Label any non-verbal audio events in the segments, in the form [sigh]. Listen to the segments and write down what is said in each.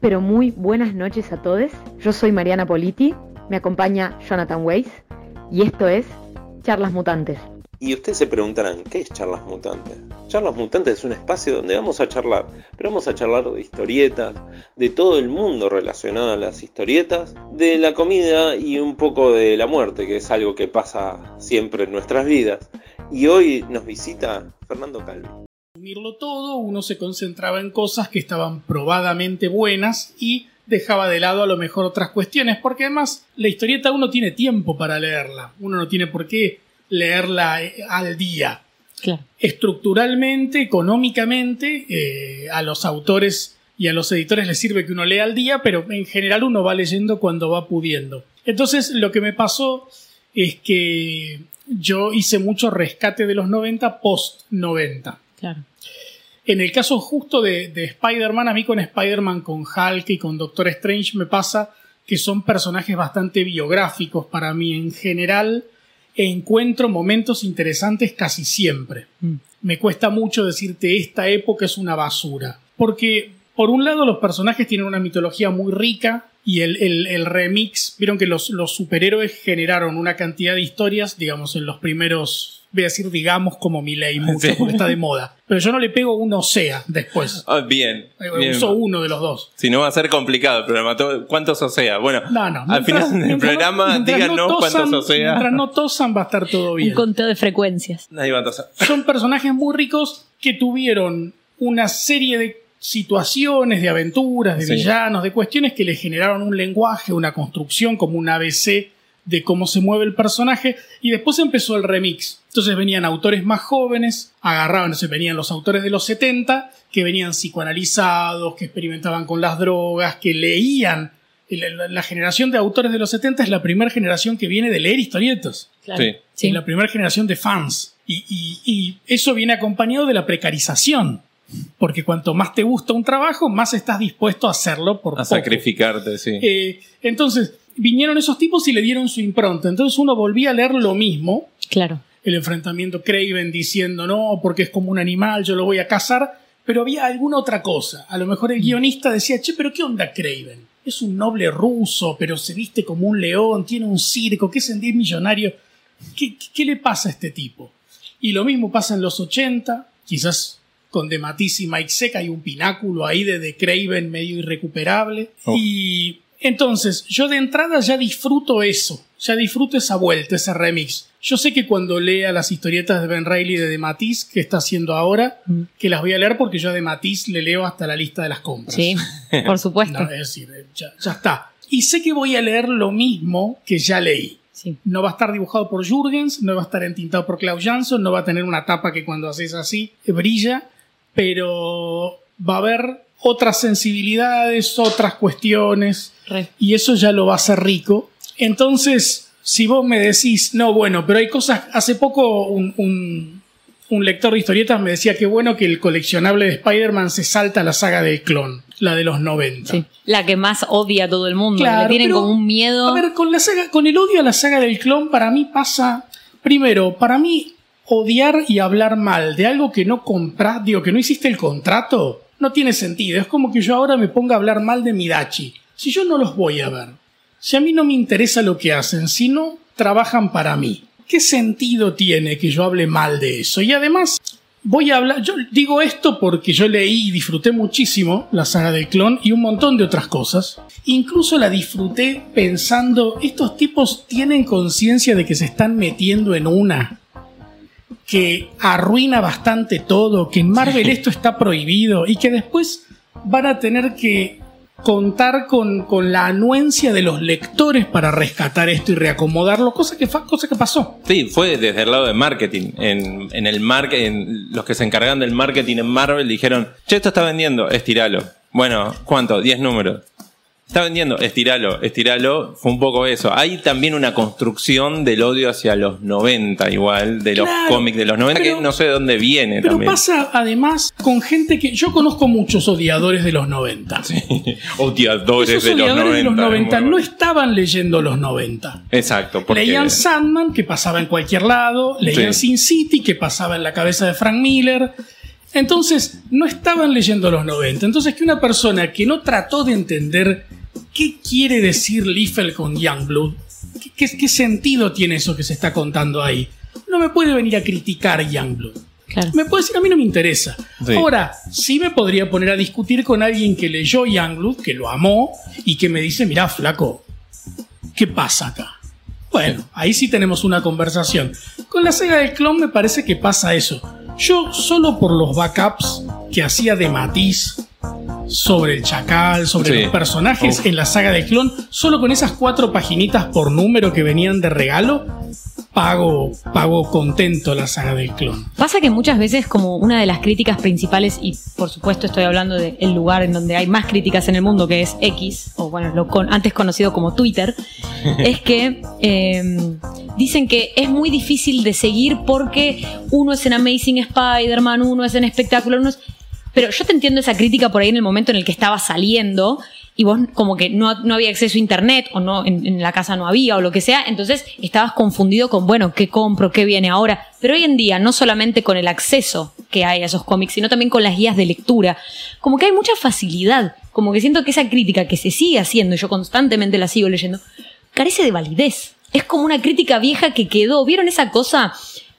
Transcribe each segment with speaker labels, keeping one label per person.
Speaker 1: Pero muy buenas noches a todos. Yo soy Mariana Politi, me acompaña Jonathan Weiss y esto es Charlas Mutantes.
Speaker 2: Y ustedes se preguntarán, ¿qué es Charlas Mutantes? Charlas Mutantes es un espacio donde vamos a charlar, pero vamos a charlar de historietas, de todo el mundo relacionado a las historietas, de la comida y un poco de la muerte, que es algo que pasa siempre en nuestras vidas. Y hoy nos visita Fernando Calvi.
Speaker 3: Unirlo todo, uno se concentraba en cosas que estaban probadamente buenas y dejaba de lado a lo mejor otras cuestiones, porque además la historieta uno tiene tiempo para leerla, uno no tiene por qué leerla eh, al día. Estructuralmente, económicamente, eh, a los autores y a los editores les sirve que uno lea al día, pero en general uno va leyendo cuando va pudiendo. Entonces lo que me pasó es que yo hice mucho rescate de los 90 post 90.
Speaker 4: Claro.
Speaker 3: En el caso justo de, de Spider-Man, a mí con Spider-Man, con Hulk y con Doctor Strange me pasa que son personajes bastante biográficos para mí en general encuentro momentos interesantes casi siempre.
Speaker 4: Mm.
Speaker 3: Me cuesta mucho decirte esta época es una basura. Porque, por un lado, los personajes tienen una mitología muy rica y el, el- el remix, vieron que los, los superhéroes generaron una cantidad de historias, digamos, en los primeros, voy a decir, digamos, como Miley, mucho,
Speaker 5: Sí.
Speaker 3: porque está de moda. Pero yo no le pego un Osea después.
Speaker 5: Ah, bien.
Speaker 3: Eh,
Speaker 5: bien.
Speaker 3: Uso uno de los dos.
Speaker 5: Si no va a ser complicado el programa. ¿Cuántos Osea? Bueno,
Speaker 3: No, no.
Speaker 5: al final del
Speaker 3: no-
Speaker 5: programa
Speaker 3: no
Speaker 5: díganos
Speaker 3: tosan-
Speaker 5: cuántos Osea.
Speaker 3: Mientras no tosan va a estar todo
Speaker 4: Un
Speaker 3: bien.
Speaker 4: conteo de frecuencias.
Speaker 5: Nadie va a tosar.
Speaker 3: son personajes muy ricos que tuvieron una serie de situaciones, de aventuras, de
Speaker 5: Sí.
Speaker 3: villanos, de cuestiones que le generaron un lenguaje, una construcción, como un ABC de cómo se mueve el personaje, y después empezó el remix. Entonces venían autores más jóvenes, agarraban, entonces venían los autores de los 70, que venían psicoanalizados, que experimentaban con las drogas, que leían. La, la- la generación de autores de los 70 es la primera generación que viene de leer historietos.
Speaker 4: Claro.
Speaker 5: Sí.
Speaker 4: Sí.
Speaker 3: Es la primera generación de fans. Y, y- y eso viene acompañado de la precarización. Porque cuanto más te gusta un trabajo, más estás dispuesto a hacerlo por
Speaker 5: A
Speaker 3: poco.
Speaker 5: sacrificarte, sí.
Speaker 3: Eh, entonces, vinieron esos tipos y le dieron su impronta. Entonces uno volvía a leer lo mismo.
Speaker 4: Claro.
Speaker 3: El enfrentamiento Craven diciendo, no, porque es como un animal, yo lo voy a cazar. Pero había alguna otra cosa. A lo mejor el guionista decía, che, pero ¿qué onda Craven? Es un noble ruso, pero se viste como un león, tiene un circo, ¿qué sentir millonario? ¿Qué, qué, qué le pasa a este tipo? Y lo mismo pasa en los 80, quizás con De Matisse y Mike Seca hay un pináculo ahí de, de Craven medio irrecuperable.
Speaker 5: Oh.
Speaker 3: Y entonces, yo de entrada ya disfruto eso, ya disfruto esa vuelta, ese remix. Yo sé que cuando lea las historietas de Ben Reilly de De Matisse, que está haciendo ahora,
Speaker 4: Mm.
Speaker 3: que las voy a leer porque yo De Matisse le leo hasta la lista de las compras.
Speaker 4: Sí, [laughs] por supuesto.
Speaker 3: No, es decir, eh, ya, ya está. Y sé que voy a leer lo mismo que ya leí.
Speaker 4: Sí.
Speaker 3: No va a estar dibujado por Jürgens, no va a estar entintado por Klaus Jansson, no va a tener una tapa que cuando haces así eh, brilla, pero va a haber otras sensibilidades, otras cuestiones,
Speaker 4: Re.
Speaker 3: y eso ya lo va a hacer rico. Entonces, si vos me decís, no, bueno, pero hay cosas, hace poco un, un- un lector de historietas me decía que bueno que el coleccionable de Spider-Man se salta a la saga del clon, la de los 90.
Speaker 4: Sí. La que más odia a todo el mundo.
Speaker 3: Claro,
Speaker 4: Le tienen
Speaker 3: pero,
Speaker 4: como un miedo.
Speaker 3: A ver, con la saga, con el odio a la saga del clon, para mí pasa. Primero, para mí, odiar y hablar mal de algo que no compras, digo, que no hiciste el contrato, no tiene sentido. Es como que yo ahora me ponga a hablar mal de Midachi. Si yo no los voy a ver, si a mí no me interesa lo que hacen, si no trabajan para mí, ¿qué sentido tiene que yo hable mal de eso? Y además, voy a hablar, yo digo esto porque yo leí y disfruté muchísimo la saga del clon y un montón de otras cosas. Incluso la disfruté pensando, estos tipos tienen conciencia de que se están metiendo en una que arruina bastante todo, que en Marvel esto está prohibido y que después van a tener que contar con, con la anuencia de los lectores para rescatar esto y reacomodarlo, cosa que, cosa que pasó.
Speaker 5: Sí, fue desde el lado de marketing. En, en el mar- en los que se encargan del marketing en Marvel dijeron, che, esto está vendiendo, estiralo. Bueno, ¿cuánto? 10 números. Está vendiendo, estiralo, estiralo. Fue un poco eso. Hay también una construcción del odio hacia los 90 igual, de los
Speaker 3: Claro,
Speaker 5: cómics de los 90,
Speaker 3: pero-
Speaker 5: que no sé de dónde viene
Speaker 3: Pero
Speaker 5: también.
Speaker 3: pasa además con gente que yo conozco muchos odiadores de los 90.
Speaker 5: Odiadores
Speaker 3: Esos
Speaker 5: de los
Speaker 3: odiadores
Speaker 5: 90.
Speaker 3: de los 90
Speaker 5: muy
Speaker 3: no estaban leyendo los 90.
Speaker 5: Exacto, porque
Speaker 3: Leían Sandman, que pasaba en cualquier lado, leían
Speaker 5: Sí.
Speaker 3: Sin City, que pasaba en la cabeza de Frank Miller. Entonces, no estaban leyendo los 90. Entonces, que una persona que no trató de entender qué quiere decir Liefeld con Youngblood, qué, qué, qué sentido tiene eso que se está contando ahí, no me puede venir a criticar Youngblood.
Speaker 4: Claro.
Speaker 3: Me puede decir, a mí no me interesa.
Speaker 5: Sí.
Speaker 3: Ahora, sí me podría poner a discutir con alguien que leyó Youngblood, que lo amó, y que me dice, mirá, flaco, ¿qué pasa acá? Bueno, ahí sí tenemos una conversación. Con la saga del clon me parece que pasa eso. Yo, solo por los backups que hacía de Matiz sobre el chacal, sobre
Speaker 5: Sí.
Speaker 3: los personajes
Speaker 5: Uf.
Speaker 3: en la saga del clon, solo con esas cuatro paginitas por número que venían de regalo, pago, pago contento la saga del clon.
Speaker 4: Pasa que muchas veces como una de las críticas principales, y por supuesto estoy hablando del lugar en donde hay más críticas en el mundo, que es X, o bueno, lo con- antes conocido como Twitter, [laughs] es que eh, dicen que es muy difícil de seguir porque uno es en Amazing Spider-Man, uno es en Espectacular, uno es... Pero yo te entiendo esa crítica por ahí en el momento en el que estaba saliendo y vos como que no, no había acceso a internet o no en, en la casa no había o lo que sea, entonces estabas confundido con, bueno, ¿qué compro? ¿Qué viene ahora? Pero hoy en día, no solamente con el acceso que hay a esos cómics, sino también con las guías de lectura, como que hay mucha facilidad, como que siento que esa crítica que se sigue haciendo, yo constantemente la sigo leyendo, carece de validez. Es como una crítica vieja que quedó. ¿Vieron esa cosa?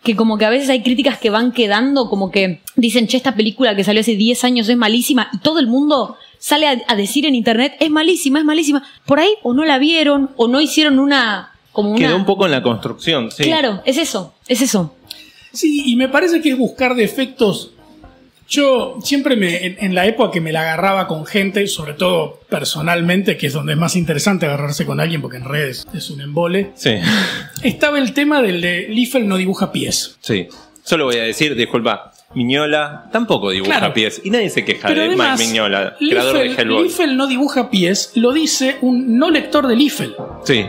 Speaker 4: Que como que a veces hay críticas que van quedando, como que dicen, che, esta película que salió hace 10 años es malísima, y todo el mundo sale a, a decir en internet, es malísima, es malísima. Por ahí o no la vieron, o no hicieron una... Como una...
Speaker 5: Quedó un poco en la construcción, sí.
Speaker 4: Claro, es eso, es eso.
Speaker 3: Sí, y me parece que es buscar defectos. Yo siempre me, en, en la época que me la agarraba con gente, sobre todo personalmente, que es donde es más interesante agarrarse con alguien, porque en redes es un embole,
Speaker 5: Sí,
Speaker 3: estaba el tema del de Liefeld no dibuja pies.
Speaker 5: sí. Solo voy a decir, disculpa, Miñola tampoco dibuja
Speaker 3: Claro.
Speaker 5: pies. Y nadie se queja
Speaker 3: Pero
Speaker 5: de
Speaker 3: además,
Speaker 5: Mike Miñola, creador de
Speaker 3: Liefeld,
Speaker 5: Hellboy.
Speaker 3: Liefeld no dibuja pies, lo dice un no lector de Liefeld.
Speaker 5: Sí,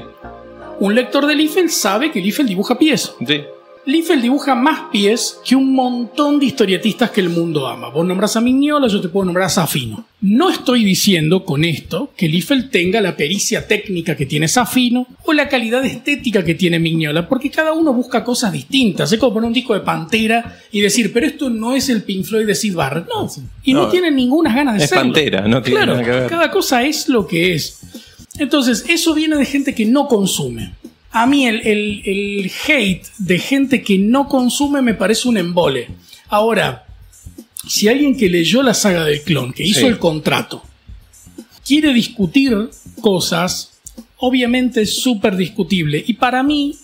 Speaker 3: Un lector de Liefeld sabe que Liefeld dibuja pies.
Speaker 5: sí.
Speaker 3: Liefeld dibuja más pies que un montón de historietistas que el mundo ama. Vos nombrás a Mignola, yo te puedo nombrar a Safino. No estoy diciendo con esto que Liefeld tenga la pericia técnica que tiene Safino o la calidad estética que tiene Mignola, porque cada uno busca cosas distintas. Es como poner un disco de Pantera y decir, pero esto no es el Pink Floyd de Sid Barrett. No, y no,
Speaker 5: No,
Speaker 3: tienen ninguna ganas de
Speaker 5: es
Speaker 3: serlo.
Speaker 5: Pantera, no tiene
Speaker 3: claro,
Speaker 5: nada que ver.
Speaker 3: Cada cosa es lo que es. Entonces, eso viene de gente que no consume. A mí el, el- el hate de gente que no consume me parece un embole. Ahora, si alguien que leyó la saga del clon, que hizo
Speaker 5: Sí.
Speaker 3: el contrato, quiere discutir cosas, obviamente es súper discutible. Y para mí,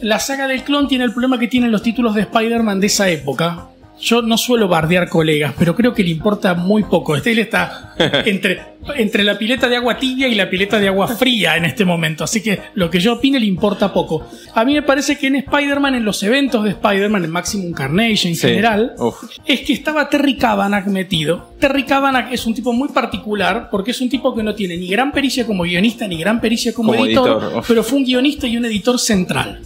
Speaker 3: la saga del clon tiene el problema que tienen los títulos de Spider-Man de esa época. Yo no suelo bardear colegas, pero creo que le importa muy poco. Este él está [laughs] entre, entre la pileta de agua tibia y la pileta de agua fría en este momento. Así que lo que yo opine le importa poco. A mí me parece que en Spider-Man, en los eventos de Spider-Man, en Maximum Carnage en
Speaker 5: Sí.
Speaker 3: general,
Speaker 5: Uf.
Speaker 3: es que estaba Terry Cavanagh metido. Terry Cavanagh es un tipo muy particular porque es un tipo que no tiene ni gran pericia como guionista ni gran pericia como,
Speaker 5: Como
Speaker 3: editor,
Speaker 5: editor,
Speaker 3: pero fue un guionista y un editor central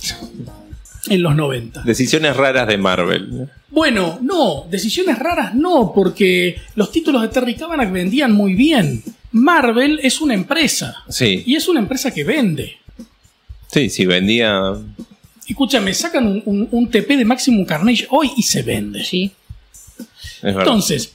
Speaker 3: en los 90.
Speaker 5: Decisiones raras de Marvel.
Speaker 3: Bueno, no, decisiones raras no, porque los títulos de Terry Cavanagh vendían muy bien. Marvel es una empresa
Speaker 5: Sí,
Speaker 3: y es una empresa que vende.
Speaker 5: sí, sí, vendía.
Speaker 3: Escúchame, sacan un, un- un TP de Maximum Carnage hoy y se vende.
Speaker 4: Sí.
Speaker 5: Es verdad.
Speaker 3: Entonces,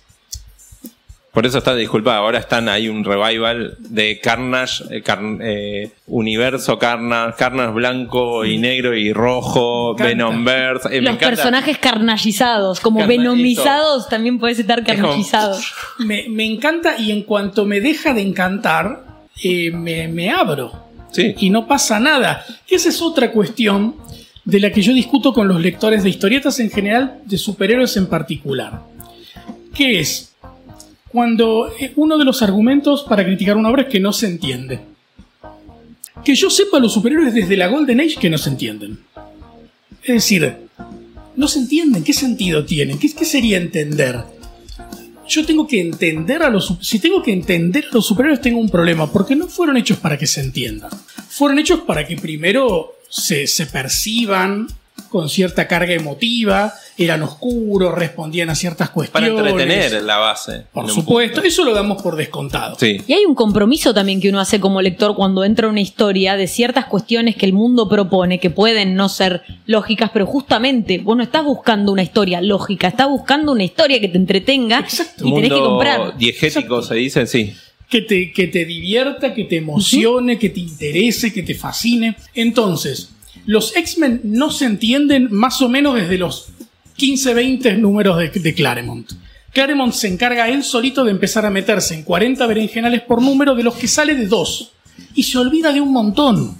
Speaker 5: Por eso está, disculpa, ahora están hay un revival de Carnage, eh, eh, universo Carnage, Carnage blanco y negro y rojo. Venomverse. eh,
Speaker 4: Los personajes carnallizados, como
Speaker 5: Carna-
Speaker 4: venomizados, también puedes estar
Speaker 5: como-
Speaker 4: carnallizados.
Speaker 3: me, me encanta y en cuanto me deja de encantar, eh, me, me abro.
Speaker 5: Sí,
Speaker 3: y no pasa nada. Esa es otra cuestión de la que yo discuto con los lectores de historietas en general, de superhéroes en particular. Que es cuando eh, uno de los argumentos para criticar una obra es que no se entiende. Que yo sepa los superhéroes desde la Golden Age que no se entienden. Es decir, no se entienden. ¿Qué sentido tienen? ¿Qué, sería entender? yo tengo que entender a los... Si tengo que entender a los superhéroes tengo un problema, porque no fueron hechos para que se entiendan. Fueron hechos para que primero se perciban con cierta carga emotiva eran oscuros, respondían a ciertas
Speaker 5: Para
Speaker 3: cuestiones.
Speaker 5: entretener la base.
Speaker 3: Por supuesto,
Speaker 5: punto.
Speaker 3: eso lo damos por descontado.
Speaker 5: Sí.
Speaker 4: Y hay un compromiso también que uno hace como lector cuando entra una historia de ciertas cuestiones que el mundo propone, que pueden no ser lógicas, pero justamente vos no estás buscando una historia lógica, estás buscando una historia que te entretenga
Speaker 3: Exacto.
Speaker 4: y tenés que
Speaker 5: Mundo
Speaker 4: comprar.
Speaker 5: diegético se dice, sí.
Speaker 3: que te, que te divierta, que te emocione, que te interese, que te fascine. Entonces, los X-Men no se entienden más o menos desde los 15, 20 números de, Claremont. Claremont se encarga él solito de empezar a meterse en 40 berenjenales por número de los que sale de dos. Y se olvida de un montón.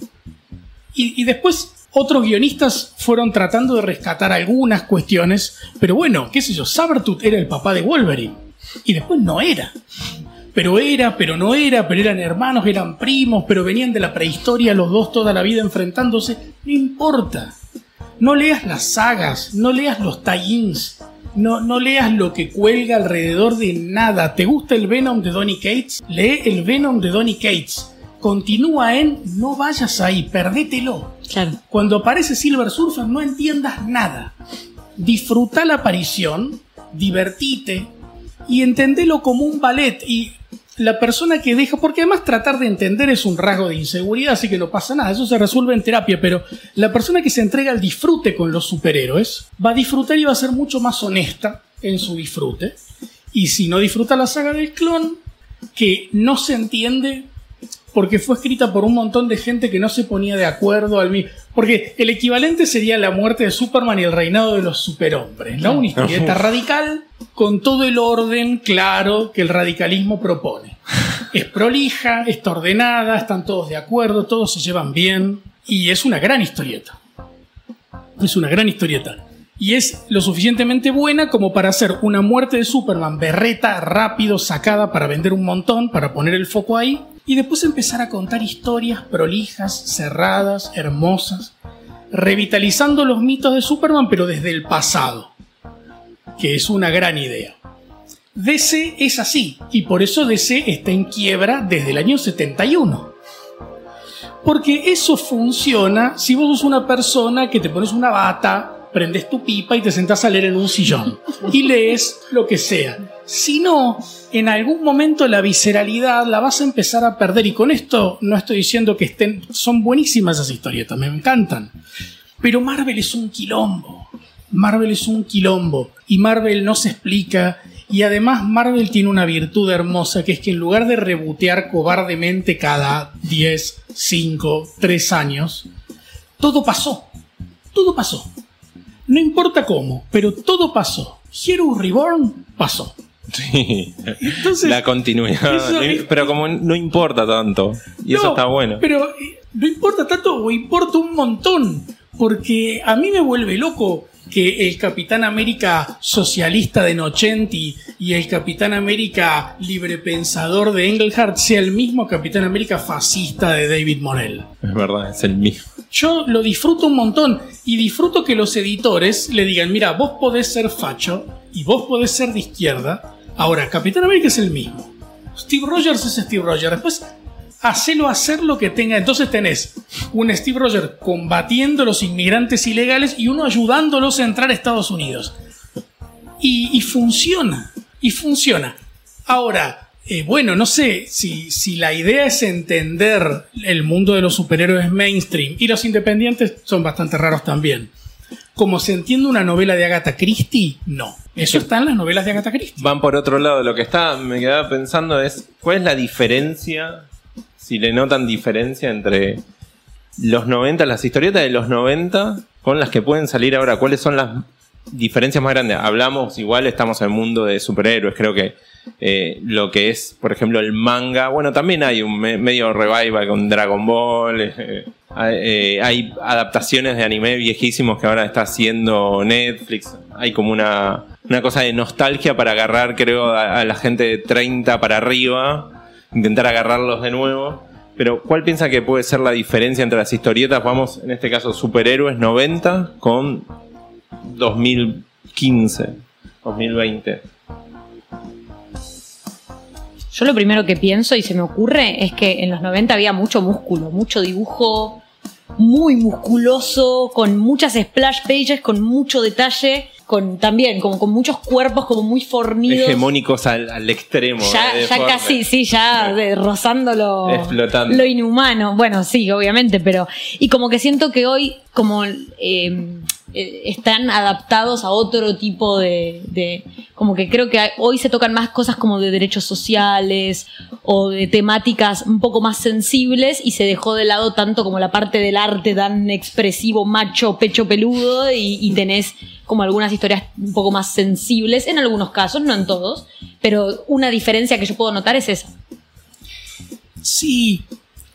Speaker 3: Y, y después otros guionistas fueron tratando de rescatar algunas cuestiones, pero bueno, qué sé yo, Sabertooth era el papá de Wolverine. Y después no era. Pero era, pero no era, pero eran hermanos, eran primos, pero venían de la prehistoria los dos toda la vida enfrentándose. No importa. No leas las sagas, no leas los tie-ins, no, no leas lo que cuelga alrededor de nada. ¿Te gusta el Venom de Donny Cates? Lee el Venom de Donny Cates. Continúa en no vayas ahí, perdételo.
Speaker 4: Claro.
Speaker 3: Cuando aparece Silver Surfer no entiendas nada. Disfruta la aparición, divertite y entendelo como un ballet. Y la persona que deja, porque además tratar de entender es un rasgo de inseguridad, así que no pasa nada, eso se resuelve en terapia, pero la persona que se entrega al disfrute con los superhéroes va a disfrutar y va a ser mucho más honesta en su disfrute. Y si no disfruta la saga del clon, que no se entiende porque fue escrita por un montón de gente que no se ponía de acuerdo al mismo. Porque el equivalente sería la muerte de Superman y el reinado de los superhombres, ¿no? Una historieta radical con todo el orden claro que el radicalismo propone. Es prolija, está ordenada, están todos de acuerdo, todos se llevan bien y es una gran historieta. Es una gran historieta. Y es lo suficientemente buena como para hacer una muerte de Superman berreta, rápido, sacada para vender un montón, para poner el foco ahí, y después empezar a contar historias prolijas, cerradas, hermosas, revitalizando los mitos de Superman, pero desde el pasado, que es una gran idea. DC es así, y por eso DC está en quiebra desde el año 71. Porque eso funciona si vos sos una persona que te pones una bata, prendes tu pipa y te sentás a leer en un sillón y lees lo que sea. Si no, en algún momento la visceralidad la vas a empezar a perder y con esto no estoy diciendo que estén, son buenísimas esas historietas, me encantan. Pero Marvel es un quilombo. Marvel es un quilombo y Marvel no se explica y además Marvel tiene una virtud hermosa que es que en lugar de rebotear cobardemente cada 10, 5, 3 años, todo pasó. Todo pasó. No importa cómo, pero todo pasó. Hero Reborn pasó.
Speaker 5: Sí.
Speaker 3: Entonces,
Speaker 5: la continuidad.
Speaker 3: es-
Speaker 5: pero como no importa tanto. Y eso está bueno.
Speaker 3: Pero eh, no importa tanto o importa un montón. Porque a mí me vuelve loco que el Capitán América socialista de Nochenti y el Capitán América librepensador de Engelhardt sea el mismo Capitán América fascista de David Morell.
Speaker 5: Es verdad, es el mismo.
Speaker 3: Yo lo disfruto un montón y disfruto que los editores le digan, mira, vos podés ser facho y vos podés ser de izquierda. Ahora, Capitán América es el mismo. Steve Rogers es Steve Rogers. Después, hacelo hacer lo que tenga. Entonces tenés un Steve Rogers combatiendo a los inmigrantes ilegales y uno ayudándolos a entrar a Estados Unidos. Y, y funciona. Y funciona. Ahora, eh, bueno, no sé si, si la idea es entender el mundo de los superhéroes mainstream y los independientes son bastante raros también. Como se entiende una novela de Agatha Christie, no. Eso está en las novelas de Agatha Christie.
Speaker 5: Van por otro lado. Lo que está, me quedaba pensando es, ¿cuál es la diferencia? Si le notan diferencia entre los 90, las historietas de los 90 con las que pueden salir ahora. ¿Cuáles son las diferencias más grandes? Hablamos, igual estamos en el mundo de superhéroes. Creo que eh, lo que es, por ejemplo, el manga. Bueno, también hay un me- medio revival con Dragon Ball. eh, eh, hay adaptaciones de anime viejísimos que ahora está haciendo Netflix. Hay como una, una cosa de nostalgia para agarrar, creo, a, a la gente de 30 para arriba. Intentar agarrarlos de nuevo. Pero, ¿cuál piensa que puede ser la diferencia entre las historietas? Vamos, en este caso, superhéroes 90 con 2015, 2020.
Speaker 4: Yo lo primero que pienso y se me ocurre es que en los 90 había mucho músculo, mucho dibujo muy musculoso, con muchas splash pages, con mucho detalle. Con también, como con muchos cuerpos como muy fornidos.
Speaker 5: Hegemónicos al, al extremo.
Speaker 4: Ya,
Speaker 5: eh,
Speaker 4: ya casi, sí, ya de- rozando lo,
Speaker 5: Explotando.
Speaker 4: lo inhumano. Bueno, sí, obviamente, pero. Y como que siento que hoy, como eh, están adaptados a otro tipo de, de- Como que creo que hoy se tocan más cosas como de derechos sociales o de temáticas un poco más sensibles y se dejó de lado tanto como la parte del arte tan expresivo, macho, pecho peludo y, y tenés como algunas historias un poco más sensibles, en algunos casos, no en todos, pero una diferencia que yo puedo notar es esa.
Speaker 3: Sí.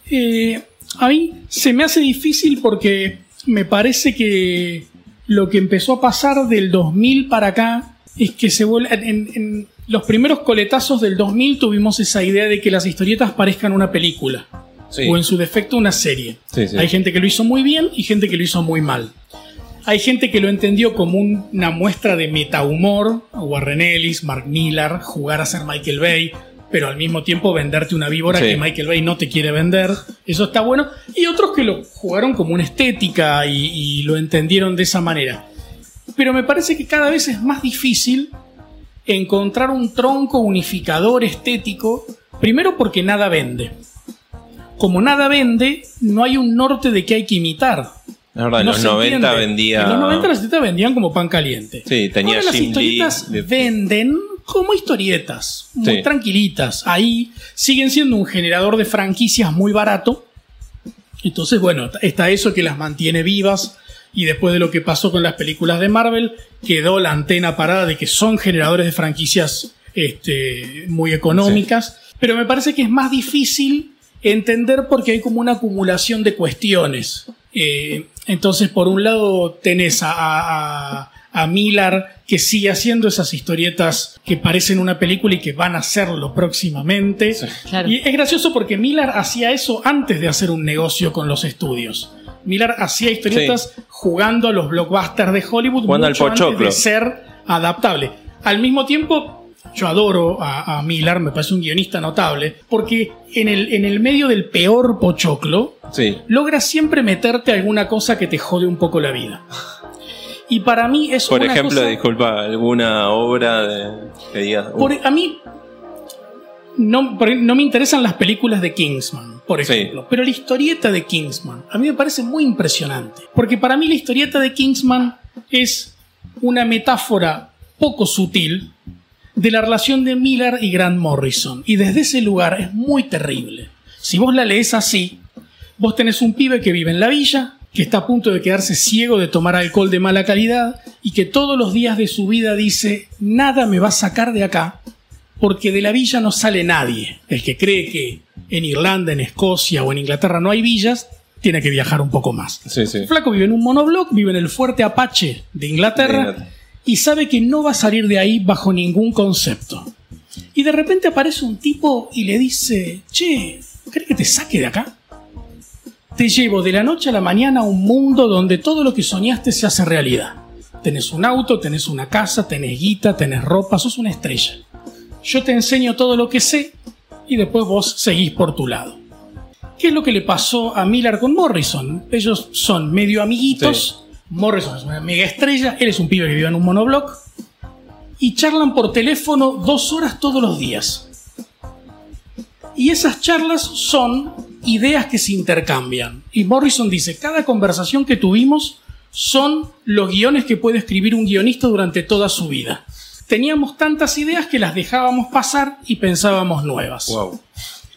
Speaker 3: Eh, a mí se me hace difícil porque me parece que lo que empezó a pasar del 2000 para acá es que se vuelve. En, en los primeros coletazos del 2000 tuvimos esa idea de que las historietas parezcan una película.
Speaker 5: Sí.
Speaker 3: O en su defecto una serie.
Speaker 5: Sí, sí.
Speaker 3: Hay gente que lo hizo muy bien y gente que lo hizo muy mal. Hay gente que lo entendió como un- una muestra de metahumor, Warren Ellis, Mark Millar, jugar a ser Michael Bay, pero al mismo tiempo venderte una víbora
Speaker 5: Sí.
Speaker 3: que Michael Bay no te quiere vender. Eso está bueno. Y otros que lo jugaron como una estética y, y lo entendieron de esa manera. Pero me parece que cada vez es más difícil encontrar un tronco unificador estético, primero porque nada vende. Como nada vende, no hay un norte de qué hay que imitar.
Speaker 5: La verdad, en
Speaker 3: No
Speaker 5: los
Speaker 3: se
Speaker 5: 90
Speaker 3: entiende.
Speaker 5: vendía.
Speaker 3: En los 90 las historietas vendían como pan caliente.
Speaker 5: Sí, tenía
Speaker 3: Ahora las historietas
Speaker 5: de-
Speaker 3: venden como historietas, muy
Speaker 5: Sí.
Speaker 3: tranquilitas. Ahí siguen siendo un generador de franquicias muy barato. Entonces, bueno, está eso que las mantiene vivas. Y después de lo que pasó con las películas de Marvel, quedó la antena parada de que son generadores de franquicias este, muy económicas. Pero me parece que es más difícil entender porque hay como una acumulación de cuestiones. Eh, entonces, por un lado, tenés a, a, a Millar que sigue haciendo esas historietas que parecen una película y que van a hacerlo próximamente.
Speaker 4: Claro.
Speaker 3: Y es gracioso porque Millar hacía eso antes de hacer un negocio con los estudios. Millar hacía historietas jugando a los blockbusters de Hollywood
Speaker 5: Jugando al
Speaker 3: mucho antes
Speaker 5: pochoclo.
Speaker 3: de ser adaptable. Al mismo tiempo, yo adoro a, a Millar, me parece un guionista notable, porque en el, en el medio del peor pochoclo,
Speaker 5: Sí.
Speaker 3: logra siempre meterte alguna cosa que te jode un poco la vida. Y para mí es
Speaker 5: Por
Speaker 3: una
Speaker 5: ejemplo,
Speaker 3: cosa-
Speaker 5: disculpa, alguna obra de, que digas. uh,
Speaker 3: por- a mí no, no me interesan las películas de Kingsman, por
Speaker 5: Sí.
Speaker 3: ejemplo, pero la historieta de Kingsman a mí me parece muy impresionante, porque para mí la historieta de Kingsman es una metáfora poco sutil de la relación de Miller y Grant Morrison, y desde ese lugar es muy terrible. Si vos la lees así, vos tenés un pibe que vive en la villa, que está a punto de quedarse ciego de tomar alcohol de mala calidad y que todos los días de su vida dice, nada me va a sacar de acá, porque de la villa no sale nadie. El que cree que en Irlanda, en Escocia o en Inglaterra no hay villas, tiene que viajar un poco más.
Speaker 5: Sí, sí.
Speaker 3: El flaco vive en un monobloc, vive en el fuerte Apache de Inglaterra
Speaker 5: De Inglaterra.
Speaker 3: Y sabe que no va a salir de ahí bajo ningún concepto. Y de repente aparece un tipo y le dice, che, ¿crees que te saque de acá? Te llevo de la noche a la mañana a un mundo donde todo lo que soñaste se hace realidad. Tenés un auto, tenés una casa, tenés guita, tenés ropa, sos una estrella. Yo te enseño todo lo que sé y después vos seguís por tu lado. ¿Qué es lo que le pasó a Miller con Morrison? Ellos son medio amiguitos. Morrison es una mega estrella, él es un pibe que vive en un monobloc. Y charlan por teléfono dos horas todos los días. Y esas charlas son ideas que se intercambian. Y Morrison dice, cada conversación que tuvimos son los guiones que puede escribir un guionista durante toda su vida. Teníamos tantas ideas que las dejábamos pasar y pensábamos nuevas.
Speaker 5: Wow.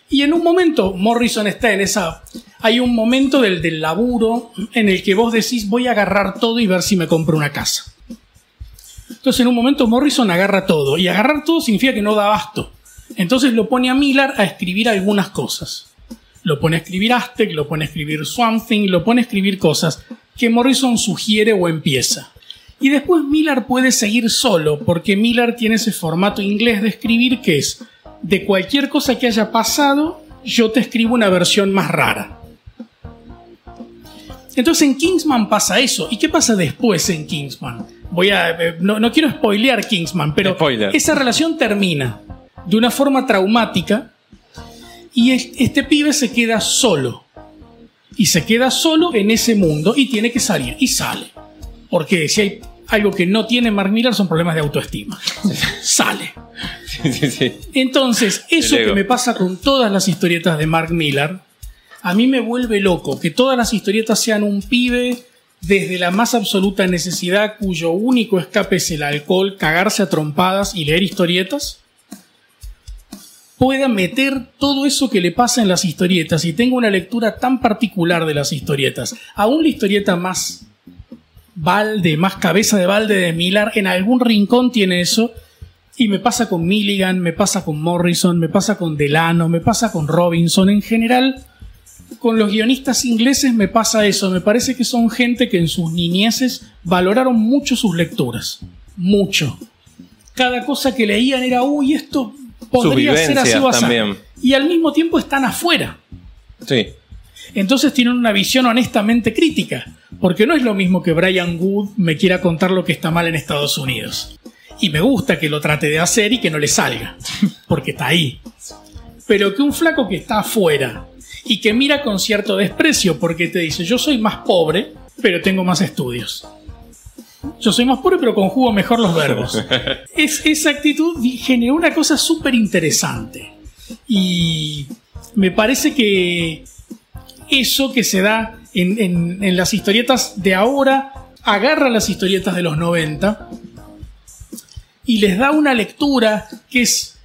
Speaker 3: Y en un momento, Morrison está en esa. Hay un momento del, del laburo en el que vos decís, voy a agarrar todo y ver si me compro una casa. Entonces, en un momento, Morrison agarra todo. Y agarrar todo significa que no da abasto. Entonces lo pone a Miller a escribir algunas cosas. Lo pone a escribir Aztec, lo pone a escribir Swamp Thing, lo pone a escribir cosas que Morrison sugiere o empieza. Y después Miller puede seguir solo, porque Miller tiene ese formato inglés de escribir que es de cualquier cosa que haya pasado, yo te escribo una versión más rara. Entonces en Kingsman pasa eso. ¿Y qué pasa después en Kingsman? Voy a. eh, No, no quiero spoilear Kingsman, pero
Speaker 5: Spoiler.
Speaker 3: esa relación termina de una forma traumática y es- este pibe se queda solo. Y se queda solo en ese mundo y tiene que salir. Y sale. Porque si hay algo que no tiene Mark Miller son problemas de autoestima. Sale.
Speaker 5: Sí, sí, sí.
Speaker 3: Entonces, eso que me pasa con todas las historietas de Mark Miller, a mí me vuelve loco que todas las historietas sean un pibe desde la más absoluta necesidad cuyo único escape es el alcohol, cagarse a trompadas y leer historietas, pueda meter todo eso que le pasa en las historietas y tenga una lectura tan particular de las historietas. Aún la historieta más balde, más cabeza de balde de Miller, en algún rincón tiene eso. Y me pasa con Milligan, me pasa con Morrison, me pasa con Delano, me pasa con Robinson. En general, con los guionistas ingleses me pasa eso. Me parece que son gente que en sus niñeces valoraron mucho sus lecturas. Mucho. Cada cosa que leían era, uy, esto podría ser así o así. Y al mismo tiempo están afuera.
Speaker 5: Sí.
Speaker 3: Entonces tienen una visión honestamente crítica, porque no es lo mismo que Brian Wood me quiera contar lo que está mal en Estados Unidos. Y me gusta que lo trate de hacer y que no le salga, [laughs] porque está ahí. Pero que un flaco que está afuera y que mira con cierto desprecio porque te dice, yo soy más pobre, pero tengo más estudios. Yo soy más pobre, pero conjugo mejor los verbos. [laughs] Es, esa actitud generó una cosa súper interesante. Y me parece que eso que se da en, en- en las historietas de ahora agarra las historietas de los 90 y les da una lectura que es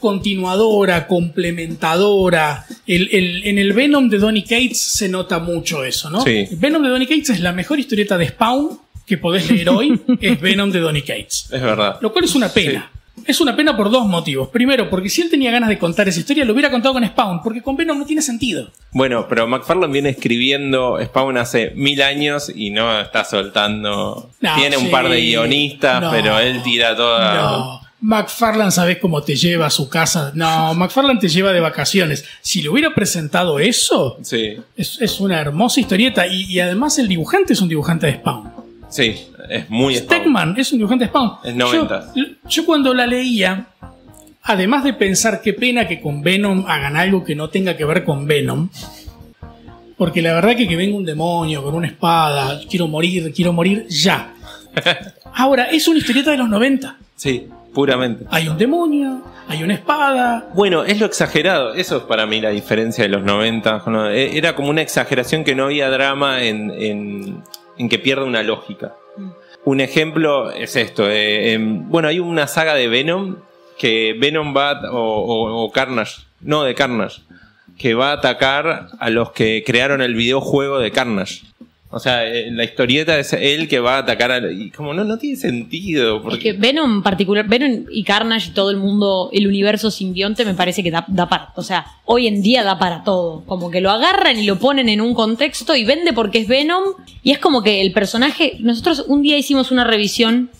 Speaker 3: continuadora, complementadora. El- el- en el Venom de Donny Cates se nota mucho eso, ¿no?
Speaker 5: Sí.
Speaker 3: Venom de Donny Cates es la mejor historieta de Spawn que podés leer hoy, [laughs] es Venom de Donny Cates.
Speaker 5: Es verdad.
Speaker 3: Lo cual es una pena. Es una pena por dos motivos. Primero, porque si él tenía ganas de contar esa historia, lo hubiera contado con Spawn, porque con Venom no tiene sentido.
Speaker 5: Bueno, pero McFarlane viene escribiendo Spawn hace mil años y no está soltando.
Speaker 3: No,
Speaker 5: Tiene un par de guionistas,
Speaker 3: No.
Speaker 5: pero él tira toda.
Speaker 3: No. McFarlane, ¿sabes cómo te lleva a su casa? No, McFarlane te lleva de vacaciones. Si le hubiera presentado eso,
Speaker 5: Sí,
Speaker 3: es, es una hermosa historieta. Y, y además el dibujante es un dibujante de Spawn.
Speaker 5: Sí, es muy Spawn.
Speaker 3: Stegman es un dibujante Spawn.
Speaker 5: Es 90.
Speaker 3: Yo, yo cuando la leía, además de pensar qué pena que con Venom hagan algo que no tenga que ver con Venom, porque la verdad que que venga un demonio con una espada, quiero morir, quiero morir ya. [laughs] Ahora, es una historieta de los 90.
Speaker 5: Sí, puramente.
Speaker 3: Hay un demonio, hay una espada.
Speaker 5: Bueno, es lo exagerado. Eso es para mí la diferencia de los 90. con lo- e- Era como una exageración que no había drama en, en- en que pierda una lógica. Un ejemplo es esto. eh, em, bueno, hay una saga de Venom que Venom va o- o Carnage, no de Carnage, que va a atacar a los que crearon el videojuego de Carnage. O sea, eh, la historieta es él que va a atacar a... Y como no, no tiene sentido. Porque...
Speaker 4: Es que Venom en particular, Venom y Carnage y todo el mundo, el universo simbionte me parece que da, da para, o sea, hoy en día da para todo. Como que lo agarran y lo ponen en un contexto y vende porque es Venom. Y es como que el personaje, nosotros un día hicimos una revisión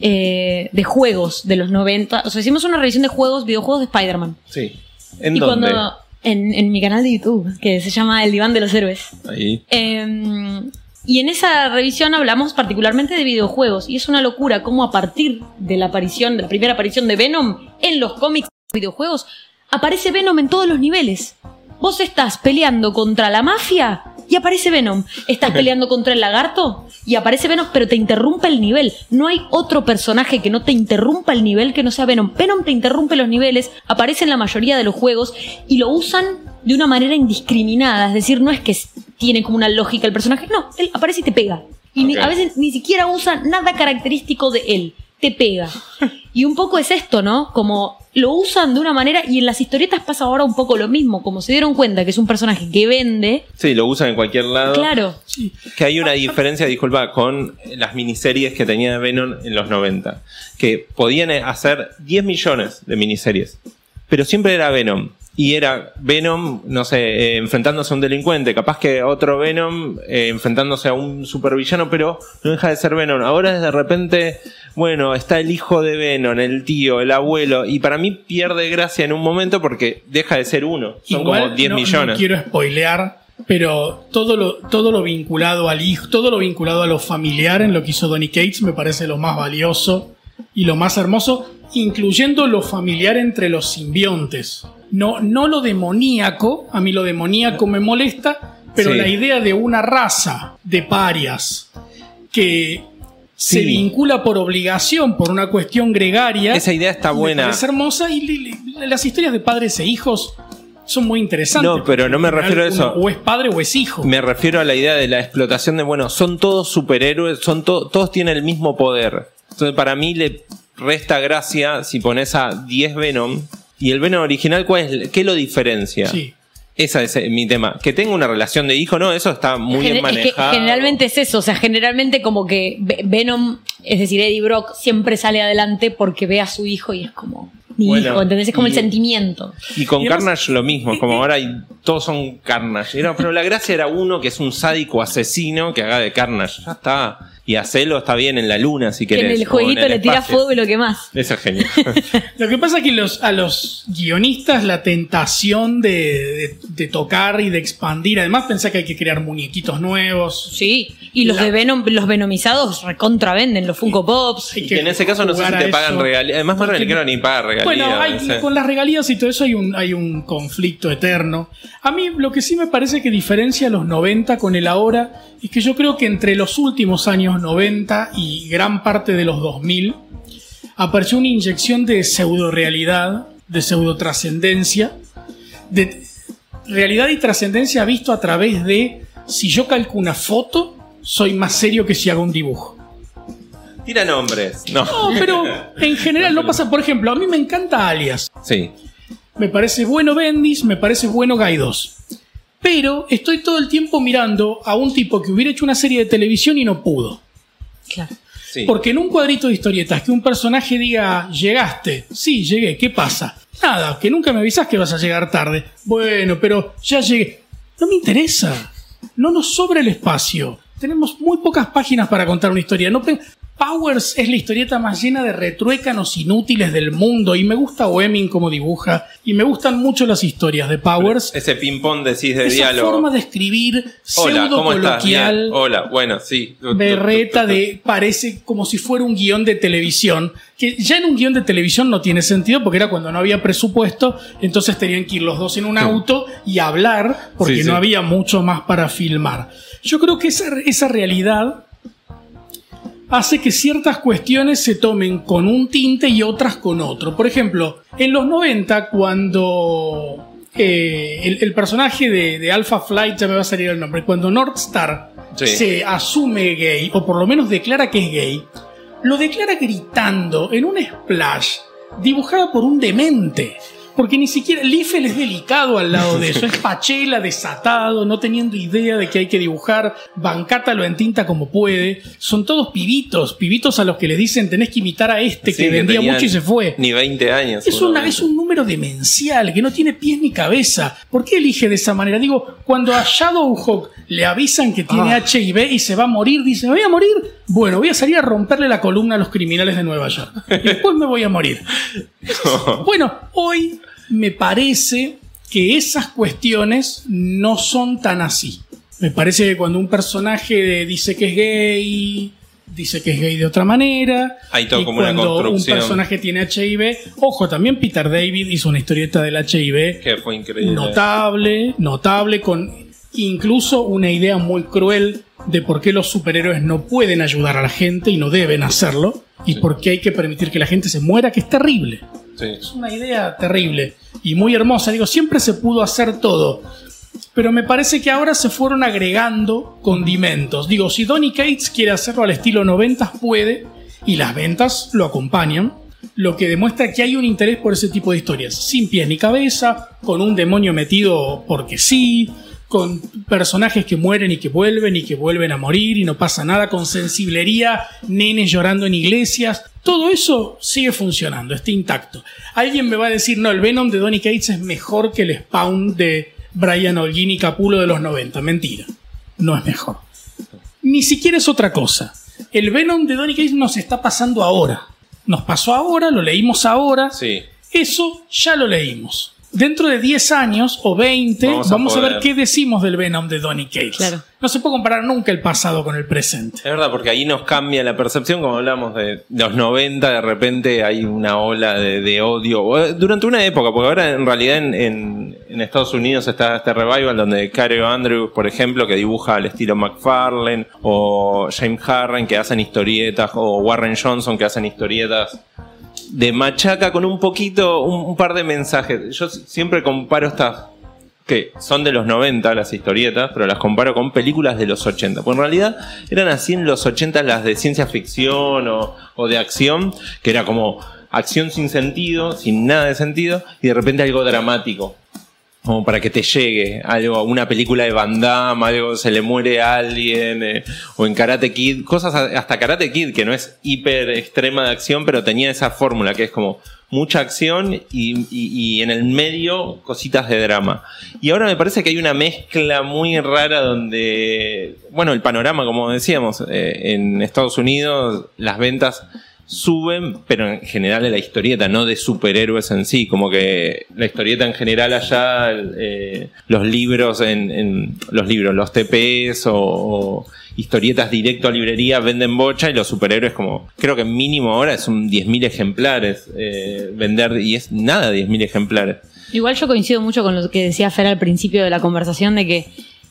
Speaker 4: eh, de juegos de los 90, o sea, hicimos una revisión de juegos, videojuegos de Spider-Man.
Speaker 5: Sí. ¿En
Speaker 4: y
Speaker 5: dónde?
Speaker 4: cuando... En, en mi canal de YouTube, que se llama El Diván de los Héroes.
Speaker 5: Ahí.
Speaker 4: Eh, y en esa revisión hablamos particularmente de videojuegos. Y es una locura cómo a partir de la aparición, de la primera aparición de Venom en los cómics y videojuegos, aparece Venom en todos los niveles. Vos estás peleando contra la mafia y aparece Venom. Estás [laughs] peleando contra el lagarto y aparece Venom, pero te interrumpe el nivel. No hay otro personaje que no te interrumpa el nivel que no sea Venom. Venom te interrumpe los niveles, aparece en la mayoría de los juegos y lo usan de una manera indiscriminada. Es decir, no es que tiene como una lógica el personaje. No, él aparece y te pega. Y ni- a veces ni siquiera usa nada característico de él. Te pega. Y un poco es esto, ¿no? Como lo usan de una manera y en las historietas pasa ahora un poco lo mismo. Como se dieron cuenta que es un personaje que vende,
Speaker 5: Sí, lo usan en cualquier lado.
Speaker 4: claro.
Speaker 5: Que hay una diferencia, disculpa, con las miniseries que tenía Venom en los 90. Que podían hacer 10 millones de miniseries. Pero siempre era Venom. Y era Venom, no sé, eh, enfrentándose a un delincuente. Capaz que otro Venom eh, enfrentándose a un supervillano, pero no deja de ser Venom. Ahora de repente, bueno, está el hijo de Venom, el tío, el abuelo. Y para mí pierde gracia en un momento porque deja de ser uno. Son
Speaker 3: Igual,
Speaker 5: como 10
Speaker 3: no,
Speaker 5: millones.
Speaker 3: No quiero spoilear, pero todo lo, todo lo vinculado al hijo, todo lo vinculado a lo familiar en lo que hizo Donny Cates me parece lo más valioso y lo más hermoso, incluyendo lo familiar entre los simbiontes. No, no lo demoníaco, a mí lo demoníaco me molesta, pero
Speaker 5: Sí.
Speaker 3: la idea de una raza de parias que se vincula por obligación, por una cuestión gregaria.
Speaker 5: Esa idea está buena.
Speaker 3: parece hermosa y las historias de padres e hijos son muy interesantes.
Speaker 5: No, pero no me refiero a eso.
Speaker 3: uno O es padre o es hijo.
Speaker 5: Me refiero a la idea de la explotación de, bueno, son todos superhéroes, son to- todos tienen el mismo poder. Entonces, para mí le resta gracia si pones a 10 Venom. ¿Y el Venom original cuál es? ¿Qué lo diferencia?
Speaker 3: Sí.
Speaker 5: Esa es eh, mi tema. Que tenga una relación de hijo, no, eso está muy bien
Speaker 4: Gener- es que
Speaker 5: manejado.
Speaker 4: generalmente es eso, o sea, generalmente como que Ve- Venom, es decir, Eddie Brock siempre sale adelante porque ve a su hijo y es como mi
Speaker 5: Bueno,
Speaker 4: hijo, ¿entendés? Es como
Speaker 5: y-
Speaker 4: el sentimiento.
Speaker 5: Y con
Speaker 3: Y además-
Speaker 5: Carnage lo mismo, como ahora hay, todos son Carnage. Era- pero la gracia era uno que es un sádico asesino que haga de Carnage. Ya está. Y hacelo está bien en la luna si
Speaker 4: Que
Speaker 5: querés.
Speaker 4: en el
Speaker 5: o en
Speaker 4: jueguito
Speaker 5: el
Speaker 4: le tira
Speaker 5: espacio.
Speaker 4: fuego y lo que más.
Speaker 5: Eso es genial. [laughs]
Speaker 3: Lo que pasa es que los, a los guionistas la tentación de, de- de tocar y de expandir, además pensá que hay que crear muñequitos nuevos.
Speaker 4: Sí, y los
Speaker 3: La-
Speaker 4: de Venom, los venomizados recontravenden los Funko Pops.
Speaker 5: Y que en ese caso no sé si te
Speaker 3: a
Speaker 5: pagan regalías. Además, Marvel
Speaker 3: Porque-
Speaker 5: creo ni paga regalías.
Speaker 3: Bueno, hay-
Speaker 5: no sé.
Speaker 3: con las regalías y todo eso hay un, hay un conflicto eterno. A mí lo que sí me parece que diferencia los 90 con el ahora es que yo creo que entre los últimos años 90 y gran parte de los 2000 apareció una inyección de pseudo realidad, de pseudo trascendencia, de realidad y trascendencia visto a través de si yo calco una foto, soy más serio que si hago un dibujo.
Speaker 5: Tira nombres. No.
Speaker 3: No, pero en general no pasa. Por ejemplo, a mí me encanta Alias.
Speaker 5: Sí.
Speaker 3: Me parece bueno Bendis, me parece bueno Gaidos. Pero estoy todo el tiempo mirando a un tipo que hubiera hecho una serie de televisión y no pudo.
Speaker 4: Claro.
Speaker 5: sí.
Speaker 3: Porque en un cuadrito de historietas que un personaje diga, llegaste, sí, llegué, ¿qué pasa? Nada, que nunca me avisas que vas a llegar tarde. Bueno, pero ya llegué. No me interesa. No nos sobra el espacio. Tenemos muy pocas páginas para contar una historia. No Powers es la historieta más llena de retruécanos inútiles del mundo y me gusta Oeming como dibuja y me gustan mucho las historias de Powers.
Speaker 5: Ese ping-pong decís de
Speaker 3: Esa
Speaker 5: diálogo.
Speaker 3: forma de escribir
Speaker 5: Hola,
Speaker 3: pseudo
Speaker 5: ¿cómo estás?
Speaker 3: Coloquial
Speaker 5: Hola, bueno, sí.
Speaker 3: berreta de parece como si fuera un guion de televisión, que ya en un guion de televisión no tiene sentido porque era cuando no había presupuesto, entonces tenían que ir los dos en un auto y hablar porque
Speaker 5: Sí, sí.
Speaker 3: no había mucho más para filmar. Yo creo que esa, esa realidad hace que ciertas cuestiones se tomen con un tinte y otras con otro. Por ejemplo, en los 90, cuando eh, el, el personaje de, de Alpha Flight, ya me va a salir el nombre, cuando Northstar
Speaker 5: Sí.
Speaker 3: se asume gay, o por lo menos declara que es gay, lo declara gritando en un splash dibujada por un demente. Porque ni siquiera Liefeld es delicado al lado de eso. Es [laughs] Pachela desatado, no teniendo idea de que hay que dibujar. Bancátalo en tinta como puede. Son todos pibitos, pibitos a los que les dicen tenés que imitar a este
Speaker 5: Sí,
Speaker 3: que vendía mucho y se fue.
Speaker 5: Ni 20 años.
Speaker 3: Es, una, es un número demencial que no tiene pies ni cabeza. ¿Por qué elige de esa manera? Digo, cuando a Shadowhawk le avisan que tiene
Speaker 5: Ah.
Speaker 3: HIV y se va a morir, dice, ¿me voy a morir? Bueno, voy a salir a romperle la columna a los criminales de Nueva York. Y [laughs] después me voy a morir. [laughs] Bueno, hoy me parece que esas cuestiones no son tan así. Me parece que cuando un personaje dice que es gay, dice que es gay de otra manera.
Speaker 5: Hay todo
Speaker 3: y
Speaker 5: como una
Speaker 3: cuando
Speaker 5: construcción.
Speaker 3: un personaje tiene HIV, ojo, también Peter David hizo una historieta del HIV
Speaker 5: Que fue increíble.
Speaker 3: notable, notable, con incluso una idea muy cruel de por qué los superhéroes no pueden ayudar a la gente y no deben hacerlo, y por qué hay que permitir que la gente se muera, que es terrible.
Speaker 5: Sí.
Speaker 3: Es una idea terrible y muy hermosa. Digo, siempre se pudo hacer todo. Pero me parece que ahora se fueron agregando condimentos. Digo, si Donny Cates quiere hacerlo al estilo 90 puede, y las ventas lo acompañan, lo que demuestra que hay un interés por ese tipo de historias. Sin pies ni cabeza, con un demonio metido porque sí, con personajes que mueren y que vuelven y que vuelven a morir y no pasa nada, con sensiblería, nenes llorando en iglesias. Todo eso sigue funcionando, está intacto. Alguien me va a decir, no, el Venom de Donny Cates es mejor que el Spawn de Brian Holguín y Capulo de los 90. Mentira, no es mejor. Ni siquiera es otra cosa. El Venom de Donny Cates nos está pasando ahora. Nos pasó ahora, lo leímos ahora.
Speaker 5: Sí.
Speaker 3: Eso ya lo leímos. Dentro de 10 años o 20
Speaker 5: Vamos
Speaker 3: vamos,
Speaker 5: a
Speaker 3: ver qué decimos del Venom de Donny Cates.
Speaker 4: Claro.
Speaker 3: No se puede comparar nunca el pasado con el presente.
Speaker 5: Es verdad, porque ahí nos cambia la percepción, como hablamos de los 90, de repente hay una ola de, de odio, eh, durante una época, porque ahora en realidad en, en- en Estados Unidos está este revival donde Cary Andrews, por ejemplo, que dibuja al estilo McFarlane, o James Harren que hacen historietas, o Warren Johnson que hacen historietas de machaca con un poquito, un, par de mensajes. Yo siempre comparo estas que son de los 90 las historietas, pero las comparo con películas de los 80. Pues en realidad eran así en los 80 las de ciencia ficción o, o de acción, que era como acción sin sentido, sin nada de sentido, y de repente algo dramático. Como para que te llegue algo, una película de Van Damme, algo se le muere a alguien, eh, o en Karate Kid, cosas hasta Karate Kid, que no es hiper extrema de acción, pero tenía esa fórmula que es como mucha acción y, y- en el medio cositas de drama. Y ahora me parece que hay una mezcla muy rara donde, bueno, el panorama, como decíamos, eh, en Estados Unidos las ventas suben, pero en general de la historieta, no de superhéroes en sí, como que la historieta en general allá, eh, los libros en, los libros, los TPs o, o historietas directo a librería venden bocha y los superhéroes como, creo que mínimo ahora es un 10.000 ejemplares eh, vender y es nada 10.000 ejemplares.
Speaker 4: Igual yo coincido mucho con lo que decía Fer al principio de la conversación de que,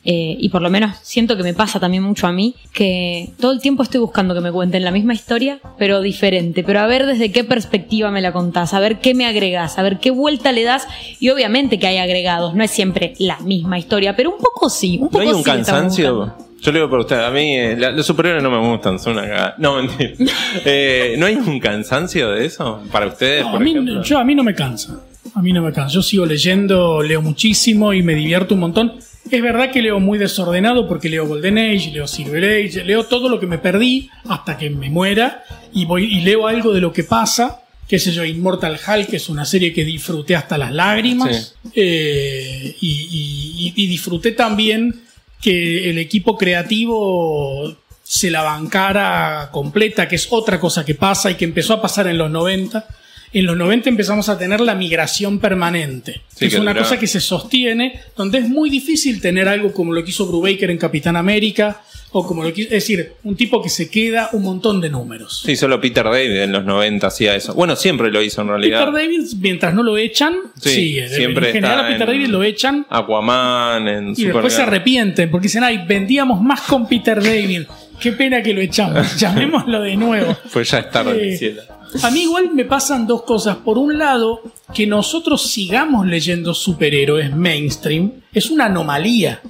Speaker 4: eh, y por lo menos siento que me pasa también mucho a mí, que todo el tiempo estoy buscando que me cuenten la misma historia, pero diferente, pero a ver desde qué perspectiva me la contás, a ver qué me agregás, a ver qué vuelta le das, y obviamente que hay agregados, no es siempre la misma historia, pero un poco sí, un poco
Speaker 5: ¿No hay un
Speaker 4: sí
Speaker 5: cansancio? Yo le digo por usted, a mí eh, la- los superhéroes no me gustan, son una cagada. No, mentira. [laughs] Eh, ¿No hay un cansancio de eso? Para ustedes,
Speaker 3: No,
Speaker 5: por
Speaker 3: a, mí,
Speaker 5: ejemplo.
Speaker 3: yo, a mí no me cansa. A mí no me cansa. Yo sigo leyendo, leo muchísimo y me divierto un montón. Es verdad que leo muy desordenado porque leo Golden Age, leo Silver Age, leo todo lo que me perdí hasta que me muera y voy y leo algo de lo que pasa. Qué sé yo, Immortal Hulk, que es una serie que disfruté hasta las lágrimas. Eh, y, y- y disfruté también que el equipo creativo se la bancara completa, que es otra cosa que pasa y que empezó a pasar en los 90. En los 90 empezamos a tener la migración permanente,
Speaker 5: Sí,
Speaker 3: que es
Speaker 5: que
Speaker 3: una cosa que se sostiene, donde es muy difícil tener algo como lo que hizo Brubaker en Capitán América, o como lo que es decir, un tipo que se queda un montón de números.
Speaker 5: Sí, solo Peter David en los 90 hacía eso. Bueno, siempre lo hizo en realidad.
Speaker 3: Peter David, mientras no lo echan,
Speaker 5: Sí,
Speaker 3: sí, en
Speaker 5: siempre
Speaker 3: general
Speaker 5: está
Speaker 3: a Peter David lo echan
Speaker 5: Aquaman, en
Speaker 3: y después se arrepienten porque dicen, ay, vendíamos más con Peter David. Qué pena que lo echamos. [laughs] Llamémoslo de nuevo.
Speaker 5: Pues ya es tarde,
Speaker 3: Eh. A mí igual me pasan dos cosas. Por un lado, que nosotros sigamos leyendo superhéroes mainstream es una anomalía.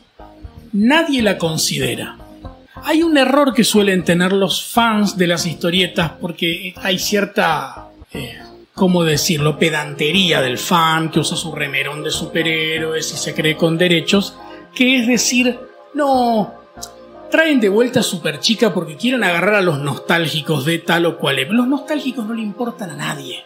Speaker 3: Nadie la considera. Hay un error que suelen tener los fans de las historietas porque hay cierta, eh, ¿cómo decirlo?, pedantería del fan que usa su remerón de superhéroes y se cree con derechos, que es decir, no, traen de vuelta a Superchica porque quieren agarrar a los nostálgicos de tal o cual. Los nostálgicos no le importan a nadie.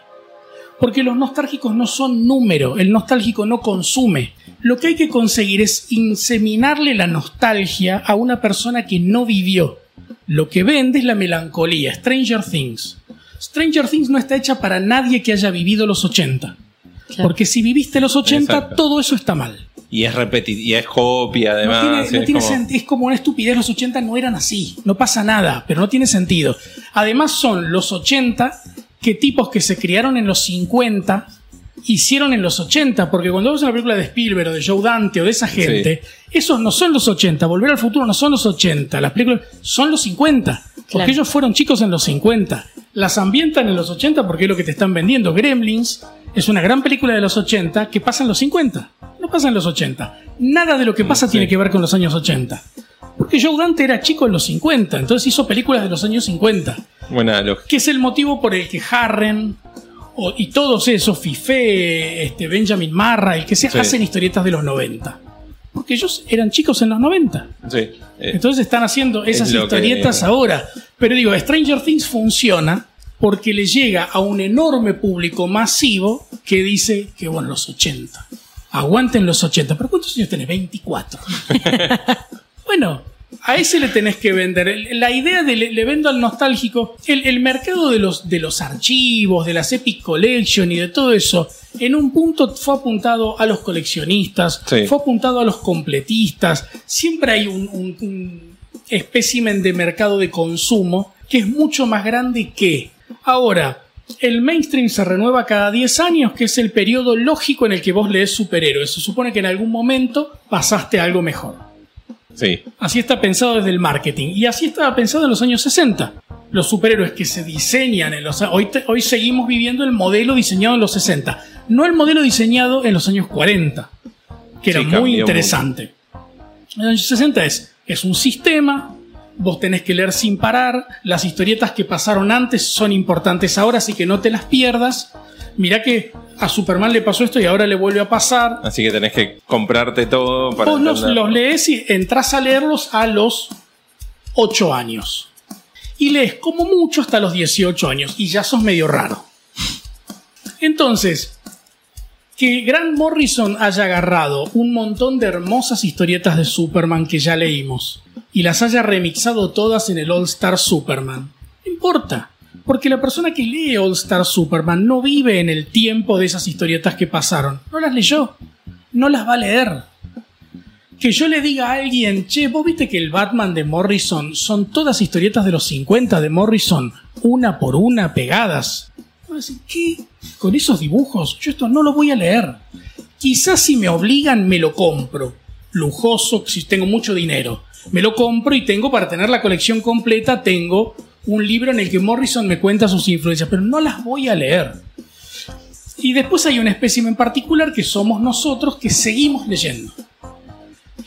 Speaker 3: Porque los nostálgicos no son número, el nostálgico no consume. Lo que hay que conseguir es inseminarle la nostalgia a una persona que no vivió. Lo que vende es la melancolía, Stranger Things. Stranger Things no está hecha para nadie que haya vivido los 80.
Speaker 4: Claro.
Speaker 3: Porque si viviste los 80,
Speaker 5: Exacto.
Speaker 3: todo eso está mal.
Speaker 5: Y es y es copia,
Speaker 3: No
Speaker 5: además.
Speaker 3: tiene,
Speaker 5: y
Speaker 3: no
Speaker 5: es
Speaker 3: tiene
Speaker 5: como-
Speaker 3: sent- es como una estupidez, los 80 no eran así, no pasa nada, pero no tiene sentido. Además son los 80 que tipos que se criaron en los 50 hicieron en los 80, porque cuando ves una película de Spielberg o de Joe Dante o de esa gente, esos no son los 80, Volver al futuro no son los 80, las películas son los 50, porque
Speaker 4: Claro.
Speaker 3: ellos fueron chicos en los 50. Las ambientan en los 80 porque es lo que te están vendiendo. Gremlins es una gran película de los 80 que pasa en los 50, no pasa en los 80. Nada de lo que pasa
Speaker 5: Sí.
Speaker 3: tiene que ver con los años 80. Porque Joe Dante era chico en los 50, entonces hizo películas de los años 50
Speaker 5: Buena lógica.
Speaker 3: que es el motivo por el que Harren o- y todos esos, Fifé, este, Benjamin Marra, el que se
Speaker 5: Sí.
Speaker 3: hacen historietas de los 90. Porque ellos eran chicos en los 90.
Speaker 5: Sí. eh,
Speaker 3: Entonces están haciendo esas
Speaker 5: Es
Speaker 3: historietas
Speaker 5: que-
Speaker 3: ahora. Pero digo, Stranger Things funciona porque le llega a un enorme público masivo que dice que, bueno, los 80. Aguanten los 80. ¿Pero cuántos años tenés? 24. [laughs] bueno, a ese le tenés que vender. La idea de le, le vendo al nostálgico, el, el mercado de los, de los archivos, de las Epic Collection y de todo eso, en un punto fue apuntado a los coleccionistas,
Speaker 5: Sí.
Speaker 3: fue apuntado a los completistas. Siempre hay un, un- un espécimen de mercado de consumo que es mucho más grande que. Ahora, el mainstream se renueva cada 10 años, que es el periodo lógico en el que vos lees superhéroes. Se supone que en algún momento pasaste a algo mejor.
Speaker 5: Sí.
Speaker 3: Así está pensado desde el marketing. Y así estaba pensado en los años 60. Los superhéroes que se diseñan en los... Hoy, te- hoy seguimos viviendo el modelo diseñado en los 60. No el modelo diseñado en los años 40. Que era
Speaker 5: Sí,
Speaker 3: muy interesante. En los años 60 es, es un sistema, vos tenés que leer sin parar, las historietas que pasaron antes son importantes ahora, así que no te las pierdas. Mirá que a Superman le pasó esto y ahora le vuelve a pasar.
Speaker 5: Así que tenés que comprarte todo para
Speaker 3: Vos los, los lees y entras a leerlos a los 8 años. Y lees como mucho hasta los 18 años y ya sos medio raro. Entonces, que Grant Morrison haya agarrado un montón de hermosas historietas de Superman que ya leímos y las haya remixado todas en el All Star Superman, no importa. Porque la persona que lee All Star Superman no vive en el tiempo de esas historietas que pasaron. No las leyó. No las va a leer que yo le diga a alguien, che, vos viste que el Batman de Morrison son todas historietas de los 50 de Morrison, una por una pegadas. Va a decir, ¿qué? ¿Con esos dibujos? Yo esto no lo voy a leer. Quizás si me obligan me lo compro. Lujoso, si tengo mucho dinero. Me lo compro y tengo para tener la colección completa, tengo un libro en el que Morrison me cuenta sus influencias, pero no las voy a leer. Y después hay una especie en particular que somos nosotros que seguimos leyendo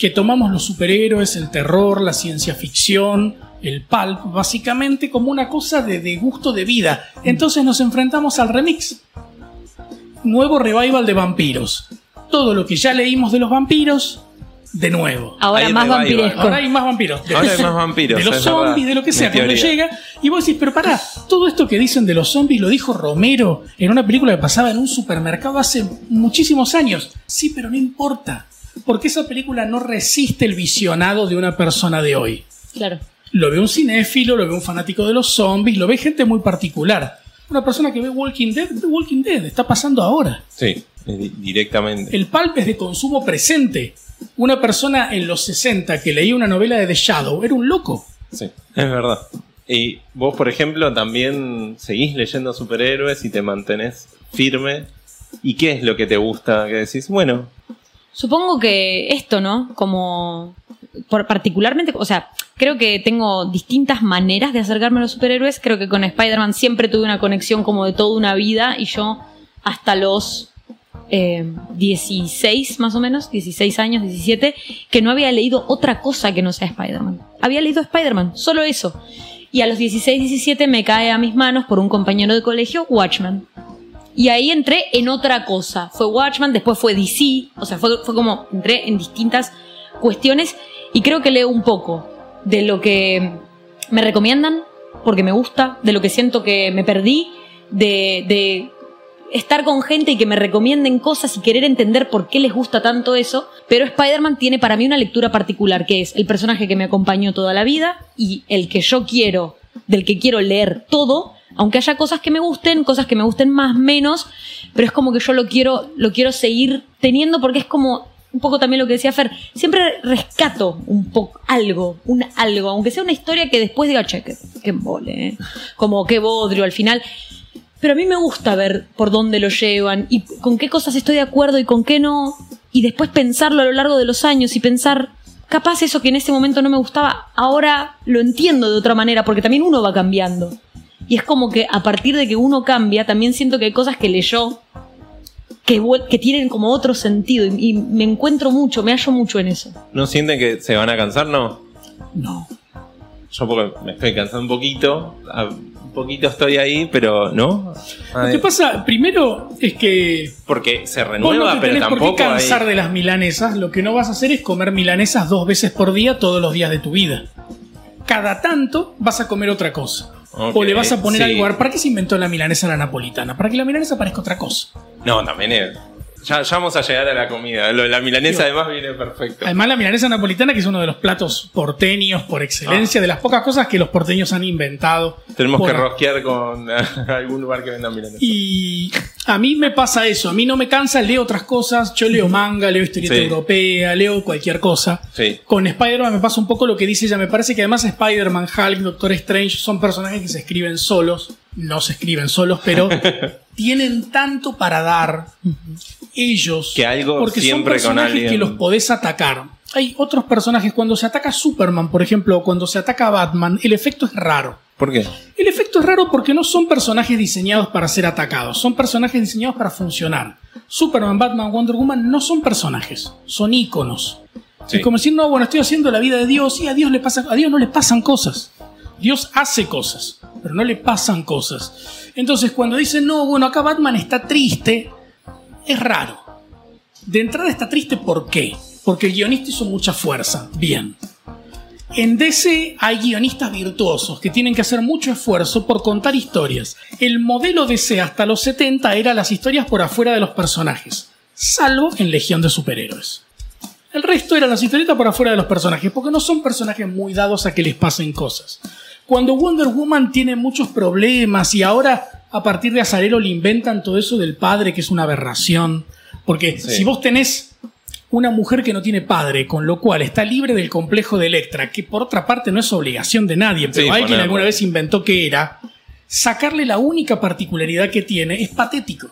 Speaker 3: que tomamos los superhéroes, el terror, la ciencia ficción, el pulp, básicamente como una cosa de, de gusto de vida. Entonces nos enfrentamos al remix. Nuevo revival de vampiros. Todo lo que ya leímos de los vampiros, de nuevo.
Speaker 4: Ahora
Speaker 5: Hay
Speaker 4: más vampiresco.
Speaker 3: Ahora hay más vampiros. De
Speaker 5: Ahora hay más vampiros,
Speaker 3: De los
Speaker 5: es
Speaker 3: zombies,
Speaker 5: verdad.
Speaker 3: de lo que sea. Cuando llega y vos decís, pero pará, todo esto que dicen de los zombies lo dijo Romero en una película que pasaba en un supermercado hace muchísimos años. Sí, pero no importa. Porque esa película no resiste el visionado de una persona de hoy.
Speaker 4: Claro.
Speaker 3: Lo ve un cinéfilo, lo ve un fanático de los zombies, lo ve gente muy particular. Una persona que ve Walking Dead, ve Walking Dead, está pasando ahora.
Speaker 5: Sí, di- directamente.
Speaker 3: El pulp es de consumo presente. Una persona en los 60 que leía una novela de The Shadow era un loco.
Speaker 5: Sí, es verdad. Y vos, por ejemplo, también seguís leyendo superhéroes y te mantenés firme. ¿Y qué es lo que te gusta? Que decís, bueno,
Speaker 4: Supongo que esto, ¿no? Como particularmente, o sea, creo que tengo distintas maneras de acercarme a los superhéroes. Creo que con Spider-Man siempre tuve una conexión como de toda una vida y yo hasta los eh, 16 más o menos, 16 años, 17, que no había leído otra cosa que no sea Spider-Man. Había leído Spider-Man, solo eso. Y a los 16, 17 me cae a mis manos por un compañero de colegio Watchman. Y ahí entré en otra cosa. Fue Watchman, después fue DC. O sea, fue como entré en distintas cuestiones y creo que leo un poco de lo que me recomiendan, porque me gusta, de lo que siento que me perdí, de, de estar con gente y que me recomienden cosas y querer entender por qué les gusta tanto eso. Pero Spider-Man tiene para mí una lectura particular, que es el personaje que me acompañó toda la vida y el que yo quiero, del que quiero leer todo, aunque haya cosas que me gusten, cosas que me gusten más, menos, pero es como que yo lo quiero, lo quiero seguir teniendo porque es como un poco también lo que decía Fer, siempre rescato un poco algo, un algo, aunque sea una historia que después diga, che, qué, embole, ¿eh? como qué bodrio al final. Pero a mí me gusta ver por dónde lo llevan y con qué cosas estoy de acuerdo y con qué no. Y después pensarlo a lo largo de los años y pensar, capaz eso que en ese momento no me gustaba, ahora lo entiendo de otra manera, porque también uno va cambiando. Y es como que a partir de que uno cambia, también siento que hay cosas que leyó que, tienen como otro sentido. Y, y me encuentro mucho, me hallo mucho en eso.
Speaker 5: ¿no sienten que se van a cansar? No.
Speaker 3: No.
Speaker 5: Yo porque me estoy cansando un poquito. a- Un poquito estoy ahí, pero no.
Speaker 3: Lo que pasa, primero, es que
Speaker 5: porque se
Speaker 3: vos
Speaker 5: renueva,
Speaker 3: no te
Speaker 5: pero
Speaker 3: tenés por
Speaker 5: tampoco
Speaker 3: qué cansar
Speaker 5: hay-
Speaker 3: de las milanesas. Lo que no vas a hacer es comer milanesas dos veces por día todos los días de tu vida. Cada tanto vas a comer otra cosa. O le vas a poner
Speaker 5: sí.
Speaker 3: algo. ¿Para qué se inventó la milanesa a la napolitana? Para que la milanesa parezca otra cosa.
Speaker 5: No, también es. Ya, ya vamos a llegar a la comida. Lo de la milanesa además viene perfecto.
Speaker 3: Además, la milanesa napolitana, que es uno de los platos porteños por excelencia, de las pocas cosas que los porteños han inventado.
Speaker 5: Tenemos
Speaker 3: Por-
Speaker 5: que rosquear con [laughs] algún lugar que venda milanesa.
Speaker 3: Y A mí me pasa eso, a mí no me cansa, leo otras cosas, yo leo manga, leo historieta
Speaker 5: Sí.
Speaker 3: europea, leo cualquier cosa.
Speaker 5: Sí.
Speaker 3: Con Spider-Man me pasa un poco lo que dice ella, me parece que además Spider-Man, Hulk, Doctor Strange son personajes que se escriben solos, no se escriben solos, pero [laughs] tienen tanto para dar ellos.
Speaker 5: Que algo
Speaker 3: porque
Speaker 5: siempre
Speaker 3: son
Speaker 5: con
Speaker 3: personajes
Speaker 5: alguien.
Speaker 3: que los podés atacar. Hay otros personajes, cuando se ataca a Superman, por ejemplo, o cuando se ataca a Batman, el efecto es raro.
Speaker 5: ¿Por qué?
Speaker 3: El efecto es raro porque no son personajes diseñados para ser atacados, son personajes diseñados para funcionar. Superman, Batman, Wonder Woman no son personajes, son íconos.
Speaker 5: Sí.
Speaker 3: Es como decir, no, bueno, estoy haciendo la vida de Dios y a Dios, le pasa, a Dios no le pasan cosas. Dios hace cosas, pero no le pasan cosas. Entonces, cuando dicen, no, bueno, acá Batman está triste, es raro. De entrada está triste, ¿por qué? Porque el guionista hizo mucha fuerza. Bien. En DC hay guionistas virtuosos que tienen que hacer mucho esfuerzo por contar historias. El modelo DC hasta los 70 era las historias por afuera de los personajes, salvo en Legión de Superhéroes. El resto eran las historietas por afuera de los personajes, porque no son personajes muy dados a que les pasen cosas. Cuando Wonder Woman tiene muchos problemas y ahora a partir de Azarelo le inventan todo eso del padre que es una aberración, porque
Speaker 5: Sí.
Speaker 3: si vos tenés una mujer que no tiene padre, con lo cual está libre del complejo de Electra, que por otra parte no es obligación de nadie, pero
Speaker 5: Sí,
Speaker 3: alguien alguna vez inventó que era, sacarle la única particularidad que tiene es patético.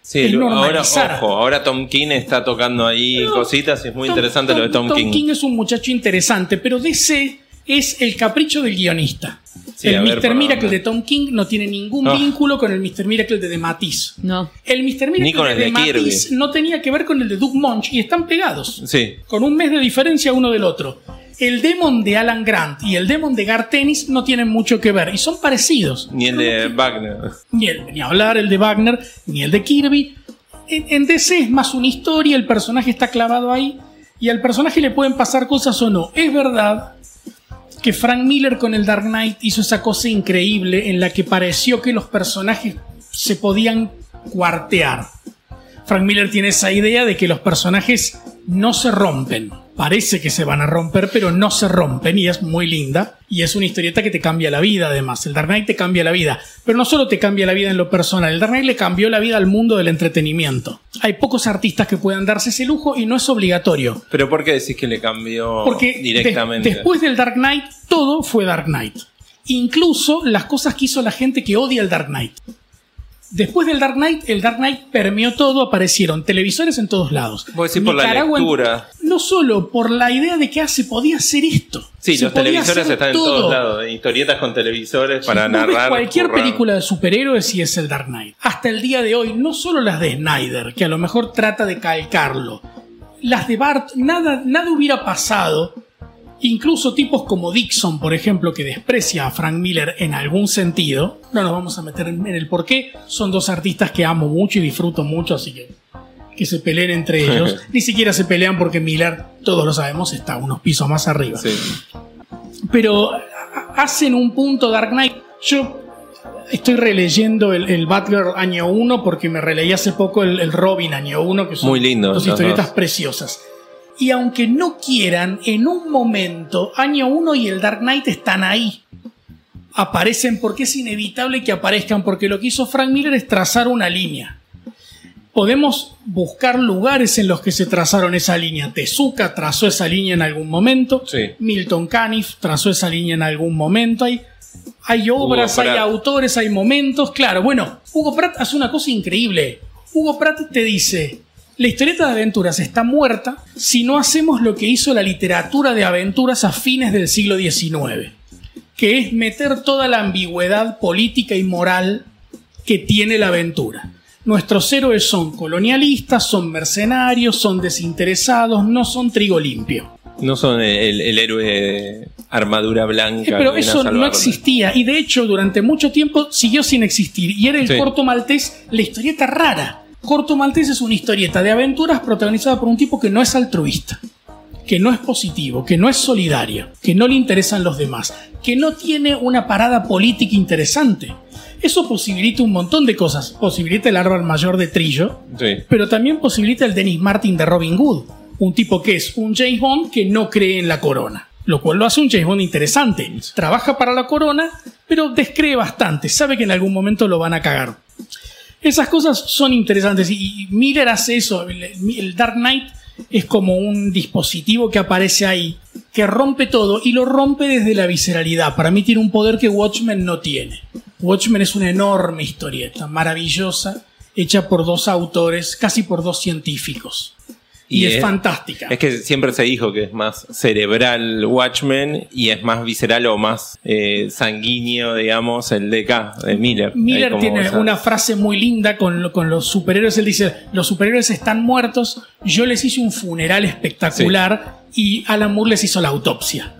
Speaker 5: Sí, ahora, ojo, ahora Tom King está tocando ahí
Speaker 3: No,
Speaker 5: cositas y es muy
Speaker 3: Tom-
Speaker 5: interesante lo de Tom, King.
Speaker 3: es un muchacho interesante, pero DC es el capricho del guionista.
Speaker 5: Sí,
Speaker 3: el
Speaker 5: ver,
Speaker 3: Mr.
Speaker 5: ¿para
Speaker 3: Miracle
Speaker 5: dónde?
Speaker 3: de Tom King no tiene ningún
Speaker 5: Ah.
Speaker 3: vínculo con el Mr. Miracle de The Matisse.
Speaker 4: No.
Speaker 3: El Mr. Miracle
Speaker 5: Ni con
Speaker 3: de,
Speaker 5: el de
Speaker 3: The Matisse no tenía que ver con el de Doug Munch y están pegados.
Speaker 5: Sí,
Speaker 3: Con un mes de diferencia uno del otro. El Demon de Alan Grant y el Demon de Garth Ennis no tienen mucho que ver y son parecidos.
Speaker 5: ni el de Wagner.
Speaker 3: Ni, el, ni hablar el de Wagner, ni el de Kirby. En, en DC es más una historia, el personaje está clavado ahí y al personaje le pueden pasar cosas o no. Es verdad que Frank Miller con el Dark Knight hizo esa cosa increíble en la que pareció que los personajes se podían cuartear. Frank Miller tiene esa idea de que los personajes no se rompen. Parece que se van a romper, pero no se rompen y es muy linda. Y es una historieta que te cambia la vida, además. El Dark Knight te cambia la vida. Pero no solo te cambia la vida en lo personal, el Dark Knight le cambió la vida al mundo del entretenimiento. Hay pocos artistas que puedan darse ese lujo y no es obligatorio.
Speaker 5: Pero ¿por qué decís que le cambió
Speaker 3: Porque
Speaker 5: directamente?
Speaker 3: de- después del Dark Knight, todo fue Dark Knight. Incluso las cosas que hizo la gente que odia el Dark Knight. Después del Dark Knight, el Dark Knight permeó todo, aparecieron televisores en todos lados.
Speaker 5: Vos decís por la lectura.
Speaker 3: No solo por la idea de que ah, se podía hacer esto.
Speaker 5: Sí,
Speaker 3: Se
Speaker 5: los televisores están en
Speaker 3: todo.
Speaker 5: todos lados. Historietas con televisores para
Speaker 3: Vos ves
Speaker 5: narrar.
Speaker 3: cualquier película de superhéroes y es el Dark Knight. Hasta el día de hoy, no solo las de Snyder, que a lo mejor trata de calcarlo. Las de Bart, nada, nada hubiera pasado. Incluso tipos como Dixon, por ejemplo, que desprecia a Frank Miller en algún sentido. No nos vamos a meter en el por qué. Son dos artistas que amo mucho y disfruto mucho, así que que se peleen entre [laughs] ellos. Ni siquiera se pelean porque Miller, todos lo sabemos, está unos pisos más arriba
Speaker 5: Sí.
Speaker 3: pero hacen un punto Dark Knight. Yo estoy releyendo el, el Butler año 1 porque me releí hace poco el, el Robin año 1, que son
Speaker 5: Muy lindo,
Speaker 3: dos historietas preciosas. Y aunque no quieran, en un momento, año 1 y el Dark Knight están ahí. Aparecen porque es inevitable que aparezcan, porque lo que hizo Frank Miller es trazar una línea. Podemos buscar lugares en los que se trazaron esa línea. Tezuka trazó esa línea en algún momento.
Speaker 5: Sí.
Speaker 3: Milton Caniff trazó esa línea en algún momento. Hay, hay obras, hay autores, hay momentos. Claro, bueno, Hugo Pratt hace una cosa increíble. Hugo Pratt te dice, la historieta de aventuras está muerta si no hacemos lo que hizo la literatura de aventuras a fines del siglo XIX, que es meter toda la ambigüedad política y moral que tiene la aventura. Nuestros héroes son colonialistas, son mercenarios, son desinteresados, no son trigo limpio.
Speaker 5: No son el, el héroe de armadura blanca.
Speaker 3: Eh, pero eso no existía y de hecho durante mucho tiempo siguió sin existir y era el
Speaker 5: Sí.
Speaker 3: corto maltés la historieta rara. Corto maltés es una historieta de aventuras protagonizada por un tipo que no es altruista, que no es positivo, que no es solidario, que no le interesan los demás, que no tiene una parada política interesante. Eso posibilita un montón de cosas. Posibilita el árbol mayor de Trillo,
Speaker 5: Sí.
Speaker 3: pero también posibilita el Dennis Martin de Robin Hood, un tipo que es un James Bond que no cree en la corona, lo cual lo hace un James Bond interesante. Trabaja para la corona, pero descree bastante, sabe que en algún momento lo van a cagar. Esas cosas son interesantes y Miller hace eso. El Dark Knight es como un dispositivo que aparece ahí, que rompe todo y lo rompe desde la visceralidad. Para mí tiene un poder que Watchmen no tiene. Watchmen es una enorme historieta, maravillosa, hecha por dos autores, casi por dos científicos. Y,
Speaker 5: Y
Speaker 3: es,
Speaker 5: es-
Speaker 3: fantástica.
Speaker 5: Es que siempre se dijo que es más cerebral Watchmen y es más visceral o más eh, sanguíneo, digamos, el DK de Miller.
Speaker 3: Miller tiene una frase muy linda con, lo- con los superhéroes. Él dice, los superhéroes están muertos, yo les hice un funeral espectacular y Alan Moore les hizo la autopsia.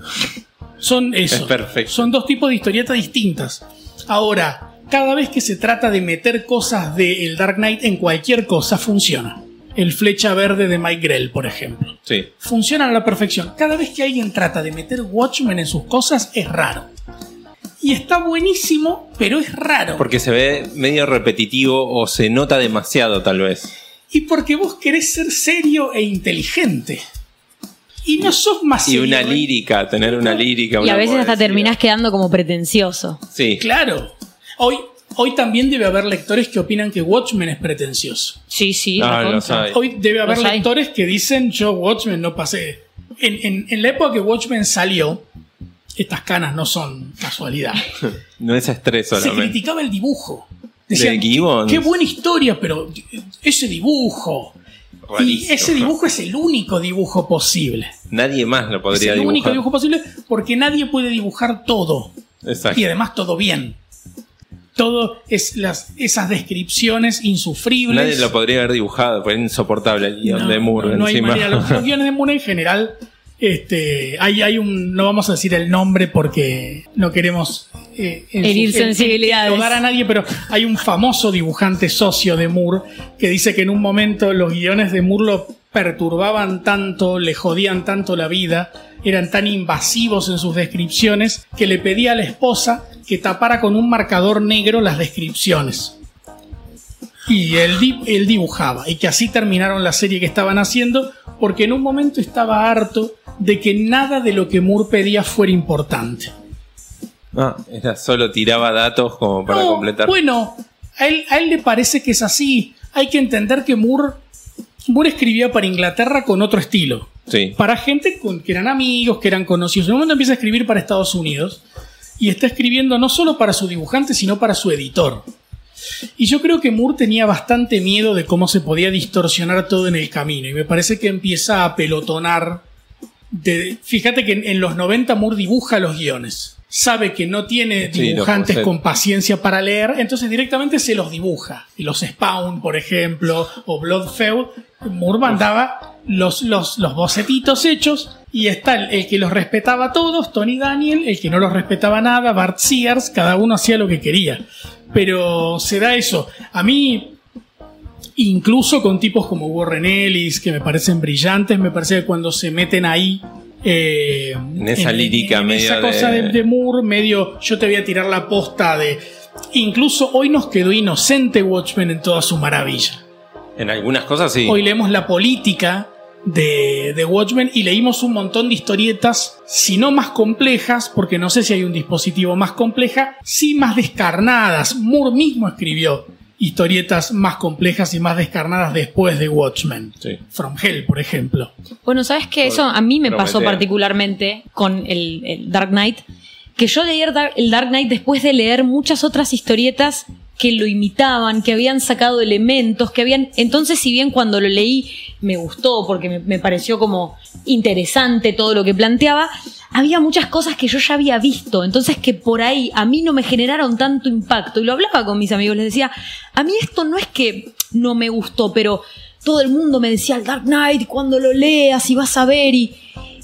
Speaker 3: Son eso.
Speaker 5: Es perfecto.
Speaker 3: Son dos tipos de historietas distintas. Ahora, cada vez que se trata de meter cosas del Dark Knight en cualquier cosa, funciona. El flecha verde de Mike Grell, por ejemplo.
Speaker 5: Sí.
Speaker 3: Funcionan a la perfección. Cada vez que alguien trata de meter Watchmen en sus cosas, es raro. Y está buenísimo, pero es raro.
Speaker 5: Porque se ve medio repetitivo o se nota demasiado, tal vez.
Speaker 3: Y porque vos querés ser serio e inteligente. Y no sos más
Speaker 5: Y una
Speaker 3: ¿eh?
Speaker 5: lírica, tener una lírica.
Speaker 4: Y
Speaker 5: una
Speaker 4: a veces hasta terminás quedando como pretencioso.
Speaker 5: Sí.
Speaker 3: Claro. Hoy, hoy también debe haber lectores que opinan que Watchmen es pretencioso.
Speaker 4: Sí, sí.
Speaker 5: Ah.
Speaker 3: Hoy debe haber
Speaker 4: Los hay.
Speaker 3: lectores que dicen yo Watchmen no pasé. En, en- en la época que Watchmen salió, estas canas no son casualidad. [laughs]
Speaker 5: No es estrés
Speaker 3: Se
Speaker 5: solamente.
Speaker 3: criticaba el dibujo. Decían,
Speaker 5: De Gibbons.
Speaker 3: qué buena historia, pero ese dibujo. Y ese dibujo es el único dibujo posible.
Speaker 5: Nadie más lo
Speaker 3: Es
Speaker 5: podría
Speaker 3: el único
Speaker 5: dibujar.
Speaker 3: dibujo posible porque nadie puede dibujar todo.
Speaker 5: Exacto.
Speaker 3: Y además todo bien. Todo es las, esas descripciones insufribles.
Speaker 5: Nadie lo podría haber dibujado, es insoportable el guion
Speaker 3: No,
Speaker 5: de Moore
Speaker 3: no, no hay manera. Los, los [laughs] guiones de Moore en general, este, hay, hay un, no vamos a decir el nombre porque no queremos eh, en
Speaker 4: Herir
Speaker 3: su- en- en-
Speaker 4: sensibilidades.
Speaker 3: a nadie, pero hay un famoso dibujante socio de Moore que dice que en un momento los guiones de Moore lo perturbaban tanto, le jodían tanto la vida, eran tan invasivos en sus descripciones que le pedía a la esposa que tapara con un marcador negro las descripciones. Y él, di- él dibujaba. Y que así terminaron la serie que estaban haciendo. Porque en un momento estaba harto de que nada de lo que Moore pedía fuera importante.
Speaker 5: Ah, era solo tiraba datos como para
Speaker 3: No,
Speaker 5: completar.
Speaker 3: Bueno, a él, a él le parece que es así. Hay que entender que Moore, Moore escribía para Inglaterra con otro estilo.
Speaker 5: Sí.
Speaker 3: Para gente con, que eran amigos, que eran conocidos. En un momento empieza a escribir para Estados Unidos. Y está escribiendo no solo para su dibujante, sino para su editor. Y yo creo que Moore tenía bastante miedo de cómo se podía distorsionar todo en el camino. Y me parece que empieza a pelotonar. de- fíjate que en, en los 90 Moore dibuja los guiones. Sabe que no tiene dibujantes con paciencia para leer, entonces directamente se los dibuja. Y los Spawn, por ejemplo, o Bloodfeud, Moore mandaba los, los, los bocetitos hechos. Y está el, el que los respetaba a todos, Tony Daniel, el que no los respetaba nada, Bart Sears, cada uno hacía lo que quería. Pero se da eso. A mí, incluso con tipos como Warren Ellis, que me parecen brillantes, me parece que cuando se meten ahí. Eh,
Speaker 5: En esa lírica
Speaker 3: en
Speaker 5: medio
Speaker 3: esa cosa
Speaker 5: de
Speaker 3: Moore, medio yo te voy a tirar la posta de. Incluso hoy nos quedó inocente Watchmen en toda su maravilla.
Speaker 5: En algunas cosas sí.
Speaker 3: Hoy leemos la política de, de Watchmen y leímos un montón de historietas, si no más complejas, porque no sé si hay un dispositivo más compleja, sí más descarnadas. Moore mismo escribió historietas más complejas y más descarnadas después de Watchmen.
Speaker 5: Sí.
Speaker 3: From Hell, por ejemplo.
Speaker 4: Bueno, ¿sabes qué? Eso a mí me pasó particularmente con el, el Dark Knight. Que yo leí el Dark Knight después de leer muchas otras historietas que lo imitaban, que habían sacado elementos, que habían... Entonces, si bien cuando lo leí me gustó porque me, pareció como interesante todo lo que planteaba, había muchas cosas que yo ya había visto, entonces que por ahí a mí no me generaron tanto impacto. Y lo hablaba con mis amigos, les decía, a mí esto no es que no me gustó, pero todo el mundo me decía el Dark Knight, cuando lo leas y vas a ver y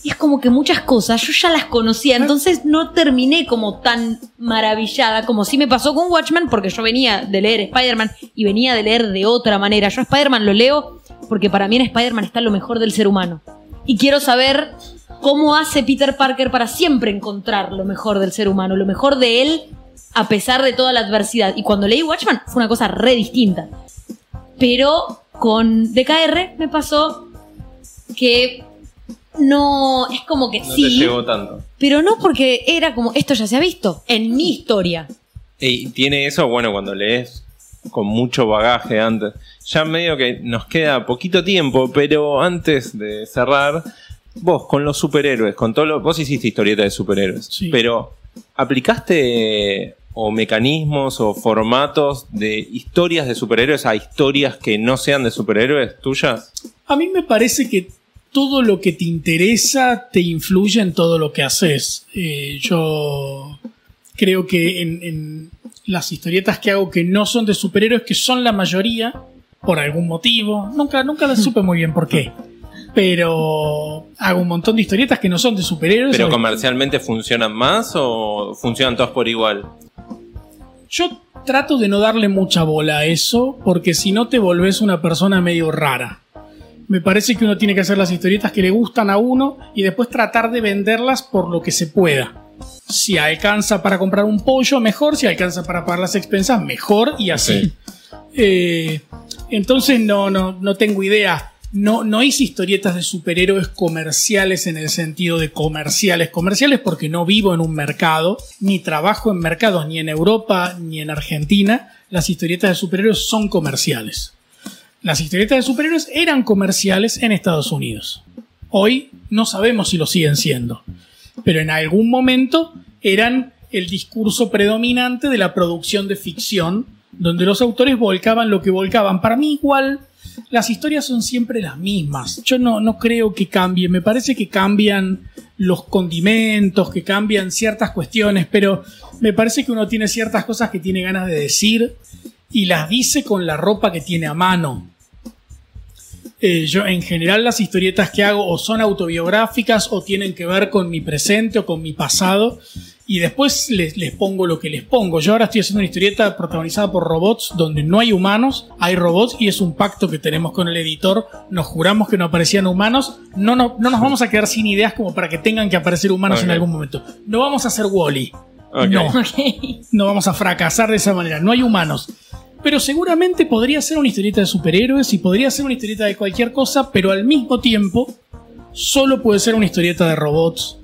Speaker 4: es como que muchas cosas yo ya las conocía, entonces no terminé como tan maravillada como sí me pasó con Watchmen porque yo venía de leer Spider-Man y venía de leer de otra manera. Yo Spider-Man lo leo porque para mí en Spider-Man está lo mejor del ser humano. Y quiero saber cómo hace Peter Parker para siempre encontrar lo mejor del ser humano, lo mejor de él a pesar de toda la adversidad. Y cuando leí Watchmen fue una cosa re distinta. Pero con DKR me pasó que no, es como que
Speaker 5: No te
Speaker 4: sí,
Speaker 5: llegó tanto.
Speaker 4: pero no porque era como, esto ya se ha visto en mi historia.
Speaker 5: Y tiene eso, bueno, cuando lees con mucho bagaje antes. Ya medio que nos queda poquito tiempo, pero antes de cerrar, vos con los superhéroes, con todo lo, vos hiciste historieta de superhéroes,
Speaker 3: Sí.
Speaker 5: pero ¿aplicaste o mecanismos o formatos de historias de superhéroes a historias que no sean de superhéroes tuyas?
Speaker 3: A mí me parece que todo lo que te interesa te influye en todo lo que haces. Eh, yo creo que en, en las historietas que hago que no son de superhéroes, que son la mayoría, por algún motivo, nunca, nunca las supe muy bien por qué. Pero hago un montón de historietas que no son de superhéroes.
Speaker 5: ¿Pero comercialmente funcionan más o funcionan todos por igual?
Speaker 3: Yo trato de no darle mucha bola a eso, porque si no te volvés una persona medio rara. Me parece que uno tiene que hacer las historietas que le gustan a uno y después tratar de venderlas por lo que se pueda. Si alcanza para comprar un pollo, mejor. Si alcanza para pagar las expensas, mejor. Y así.
Speaker 5: Sí.
Speaker 3: Eh, entonces no, no, no tengo idea. No, no hice historietas de superhéroes comerciales en el sentido de comerciales. Comerciales porque no vivo en un mercado, ni trabajo en mercados, ni en Europa, ni en Argentina. Las historietas de superhéroes son comerciales. Las historietas de superhéroes eran comerciales en Estados Unidos. Hoy no sabemos si lo siguen siendo. Pero en algún momento eran el discurso predominante de la producción de ficción, donde los autores volcaban lo que volcaban. Para mí igual las historias son siempre las mismas. Yo no, no creo que cambie. Me parece que cambian los condimentos, que cambian ciertas cuestiones, pero me parece que uno tiene ciertas cosas que tiene ganas de decir y las dice con la ropa que tiene a mano. Eh, yo en general las historietas que hago o son autobiográficas o tienen que ver con mi presente o con mi pasado y después les, les pongo lo que les pongo. Yo ahora estoy haciendo una historieta protagonizada por robots donde no hay humanos, hay robots y es un pacto que tenemos con el editor. Nos juramos que no aparecían humanos. No, no, no nos vamos a quedar sin ideas como para que tengan que aparecer humanos en algún momento. No vamos a hacer Wally. No no vamos a fracasar de esa manera. No hay humanos. Pero seguramente podría ser una historieta de superhéroes y podría ser una historieta de cualquier cosa, pero al mismo tiempo solo puede ser una historieta de robots.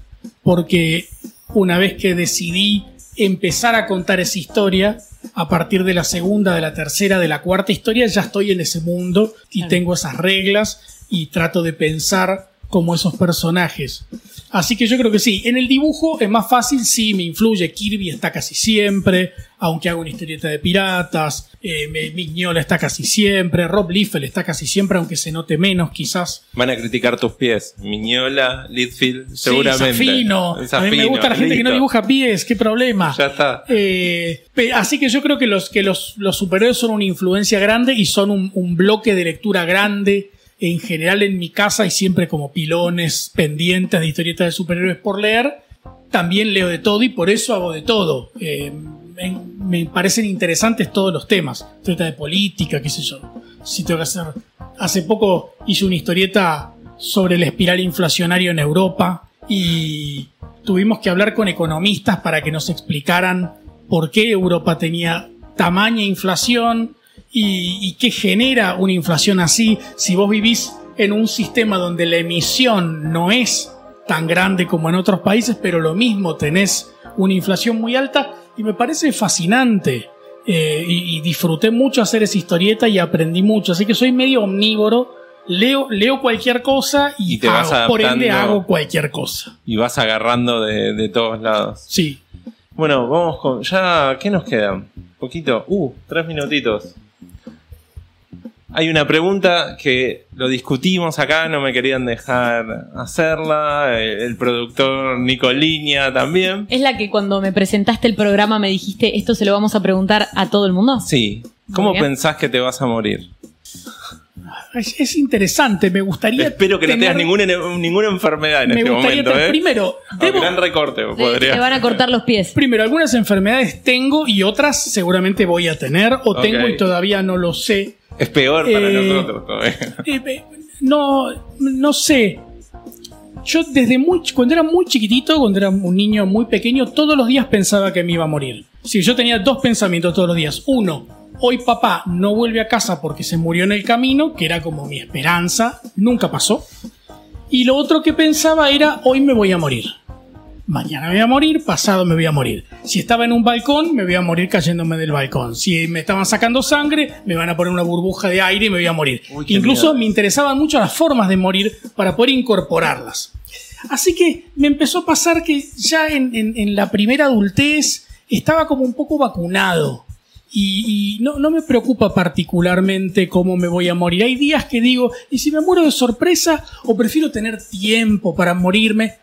Speaker 3: Porque una vez que decidí empezar a contar esa historia, a partir de la segunda, de la tercera, de la cuarta historia, ya estoy en ese mundo y
Speaker 4: Claro.
Speaker 3: tengo esas reglas y trato de pensar como esos personajes. Así que yo creo que sí. En el dibujo es más fácil, sí, me influye. Kirby está casi siempre, aunque hago una historieta de piratas. Eh, Mignola está casi siempre. Rob Liefeld está casi siempre, aunque se note menos, quizás.
Speaker 5: Van a criticar tus pies. Miñola, Lidfield, seguramente.
Speaker 3: Sí, Zafino. A mí me
Speaker 5: Zafino,
Speaker 3: gusta la gente que no dibuja pies, qué problema.
Speaker 5: Ya está.
Speaker 3: Eh, así que yo creo que los, que los, los superhéroes son una influencia grande y son un, un bloque de lectura grande. En general en mi casa hay siempre como pilones pendientes de historietas de superhéroes por leer. También leo de todo y por eso hago de todo. Eh, me parecen interesantes todos los temas. Historieta de política, qué sé yo. Si tengo que hacer. Hace poco hice una historieta sobre la espiral inflacionaria en Europa y tuvimos que hablar con economistas para que nos explicaran por qué Europa tenía tamaña inflación y qué genera una inflación así si vos vivís en un sistema donde la emisión no es tan grande como en otros países, pero lo mismo tenés una inflación muy alta y me parece fascinante. Eh, y, y disfruté mucho hacer esa historieta y aprendí mucho, así que soy medio omnívoro. Leo, leo cualquier cosa y,
Speaker 5: Y te vas
Speaker 3: por ende hago cualquier cosa.
Speaker 5: Y vas agarrando de, de todos lados.
Speaker 3: Sí.
Speaker 5: Bueno, vamos con. Ya, ¿qué nos queda? Poquito. Uh, tres minutitos. Hay una pregunta que lo discutimos acá, no me querían dejar hacerla. El, el productor Nicolinia también.
Speaker 4: Es la que cuando me presentaste el programa me dijiste, esto se lo vamos a preguntar a todo el mundo.
Speaker 5: Sí. ¿Cómo pensás que te vas a morir?
Speaker 3: Es, es interesante, me gustaría.
Speaker 5: Espero que no tengas ninguna, ninguna enfermedad en
Speaker 3: me
Speaker 5: este
Speaker 3: gustaría
Speaker 5: momento,
Speaker 3: tener-
Speaker 5: ¿eh?
Speaker 3: Primero, debo-
Speaker 5: gran recorte,
Speaker 4: Te-
Speaker 5: podría.
Speaker 4: Te van a cortar los pies.
Speaker 3: primero, algunas enfermedades tengo y otras seguramente voy a tener o tengo y todavía no lo sé.
Speaker 5: Es peor para
Speaker 3: Eh,
Speaker 5: nosotros todavía.
Speaker 3: Eh, no, no sé. Yo desde muy cuando era muy chiquitito, cuando era un niño muy pequeño, todos los días pensaba que me iba a morir. Sí, yo tenía dos pensamientos todos los días. Uno, hoy papá no vuelve a casa porque se murió en el camino, que era como mi esperanza, nunca pasó. Y lo otro que pensaba era, hoy me voy a morir. Mañana me voy a morir, pasado me voy a morir. Si estaba en un balcón, me voy a morir cayéndome del balcón. Si me estaban sacando sangre, me van a poner una burbuja de aire y me voy a morir.
Speaker 5: Uy,
Speaker 3: Incluso
Speaker 5: miedo.
Speaker 3: me interesaban mucho las formas de morir para poder incorporarlas. Así que me empezó a pasar que ya en, en- en la primera adultez estaba como un poco vacunado. Y, y no, no me preocupa particularmente cómo me voy a morir. Hay días que digo, ¿y si me muero de sorpresa o prefiero tener tiempo para morirme?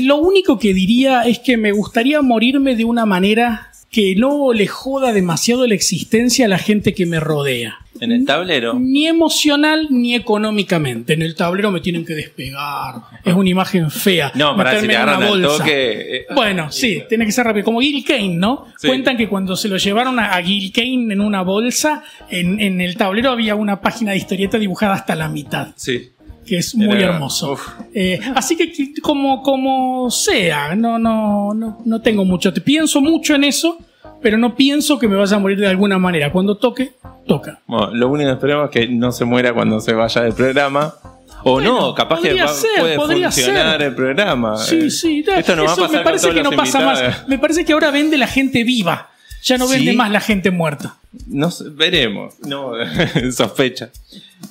Speaker 3: Lo único que diría es que me gustaría morirme de una manera que no le joda demasiado la existencia a la gente que me rodea.
Speaker 5: En el tablero.
Speaker 3: Ni emocional ni económicamente. En el tablero me tienen que despegar. Es una imagen fea.
Speaker 5: No, para si te agarran al
Speaker 3: bolsa.
Speaker 5: toque. eh,
Speaker 3: Bueno, sí, tiene que ser rápido. Como Gil Kane, ¿no?
Speaker 5: Sí.
Speaker 3: Cuentan que cuando se lo llevaron a, a Gil Kane en una bolsa, en, en el tablero había una página de historieta dibujada hasta la mitad,
Speaker 5: Sí.
Speaker 3: Que es muy
Speaker 5: Era-
Speaker 3: hermoso. Eh, así que como, como sea, no, no, no, no tengo mucho. Te pienso mucho en eso, pero no pienso que me vaya a morir de alguna manera. Cuando toque, toca.
Speaker 5: Bueno, lo único que esperemos es que no se muera cuando se vaya del programa. O
Speaker 3: Bueno,
Speaker 5: no, capaz que va-
Speaker 3: ser,
Speaker 5: puede funcionar
Speaker 3: ser.
Speaker 5: el programa.
Speaker 3: Sí,
Speaker 5: Eh,
Speaker 3: sí.
Speaker 5: Esto no va a
Speaker 3: eso
Speaker 5: pasar
Speaker 3: me parece que no pasa
Speaker 5: invitados.
Speaker 3: más. Me parece que ahora vende la gente viva. Ya no vende
Speaker 5: Sí.
Speaker 3: más la gente muerta.
Speaker 5: No sé, veremos. No, [laughs] sospecha.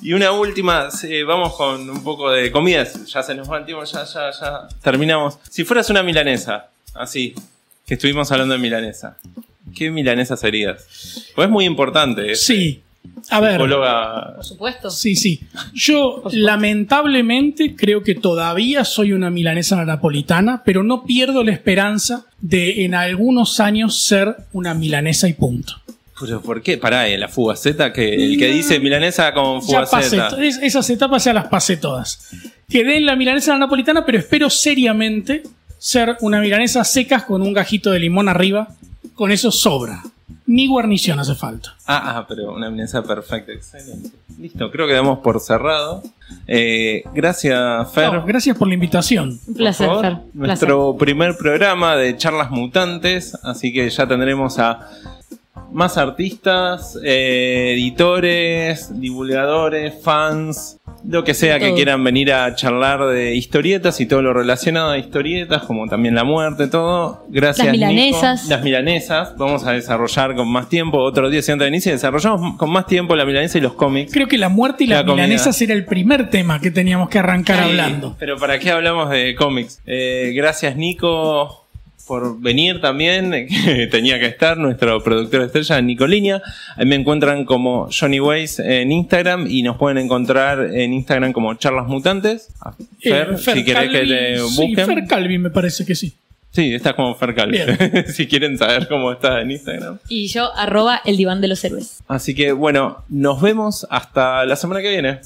Speaker 5: Y una última, vamos con un poco de comidas. Ya se nos va el tiempo, ya, ya, ya. Terminamos. Si fueras una milanesa, así, que estuvimos hablando de milanesa, ¿qué milanesa serías? Pues es muy importante. es
Speaker 3: Sí. A ver.
Speaker 5: psicóloga.
Speaker 4: Por supuesto.
Speaker 3: Sí, sí. Yo lamentablemente creo que todavía soy una milanesa napolitana, pero no pierdo la esperanza de en algunos años ser una milanesa y punto.
Speaker 5: Pero ¿por qué? Pará, eh, la fugaceta, que el que dice milanesa con
Speaker 3: Ya pasé,
Speaker 5: fugaceta.
Speaker 3: es- esas etapas ya las pasé todas. Quedé en la milanesa napolitana, pero espero seriamente ser una milanesa secas con un gajito de limón arriba. Con eso sobra. Ni guarnición hace falta.
Speaker 5: Ah, ah, pero una milanesa perfecta, excelente. Listo, creo que damos por cerrado. Eh, gracias, Fer.
Speaker 3: No, gracias por la invitación.
Speaker 4: Un placer,
Speaker 5: favor.
Speaker 4: Fer.
Speaker 5: Nuestro primer programa de charlas mutantes, así que ya tendremos a más artistas, eh, editores, divulgadores, fans, lo que sea que quieran venir a charlar de historietas y todo lo relacionado a historietas, como también la muerte, todo. Gracias.
Speaker 4: Las
Speaker 5: Nico.
Speaker 4: milanesas.
Speaker 5: Las milanesas. Vamos a desarrollar con más tiempo. Otro día, si antes de inicio, desarrollamos con más tiempo la milanesa y los cómics.
Speaker 3: Creo que la muerte y
Speaker 5: La
Speaker 3: las
Speaker 5: comida.
Speaker 3: milanesas era el primer tema que teníamos que arrancar
Speaker 5: Sí,
Speaker 3: hablando.
Speaker 5: Pero ¿para qué hablamos de cómics? Eh, gracias Nico por venir también, [laughs] que tenía que estar, nuestro productor estrella Nico Línea. Ahí me encuentran como Johnny Ways en Instagram y nos pueden encontrar en Instagram como Charlas Mutantes. A Fer,
Speaker 3: Eh, Fer
Speaker 5: si querés que te
Speaker 3: sí,
Speaker 5: busquen.
Speaker 3: Fer Calvi me parece que sí.
Speaker 5: Sí, estás como Fer Calvi.
Speaker 3: Bien. [laughs]
Speaker 5: si quieren saber cómo está en Instagram.
Speaker 4: Y yo, arroba el diván de los héroes.
Speaker 5: Así que bueno, nos vemos hasta la semana que viene.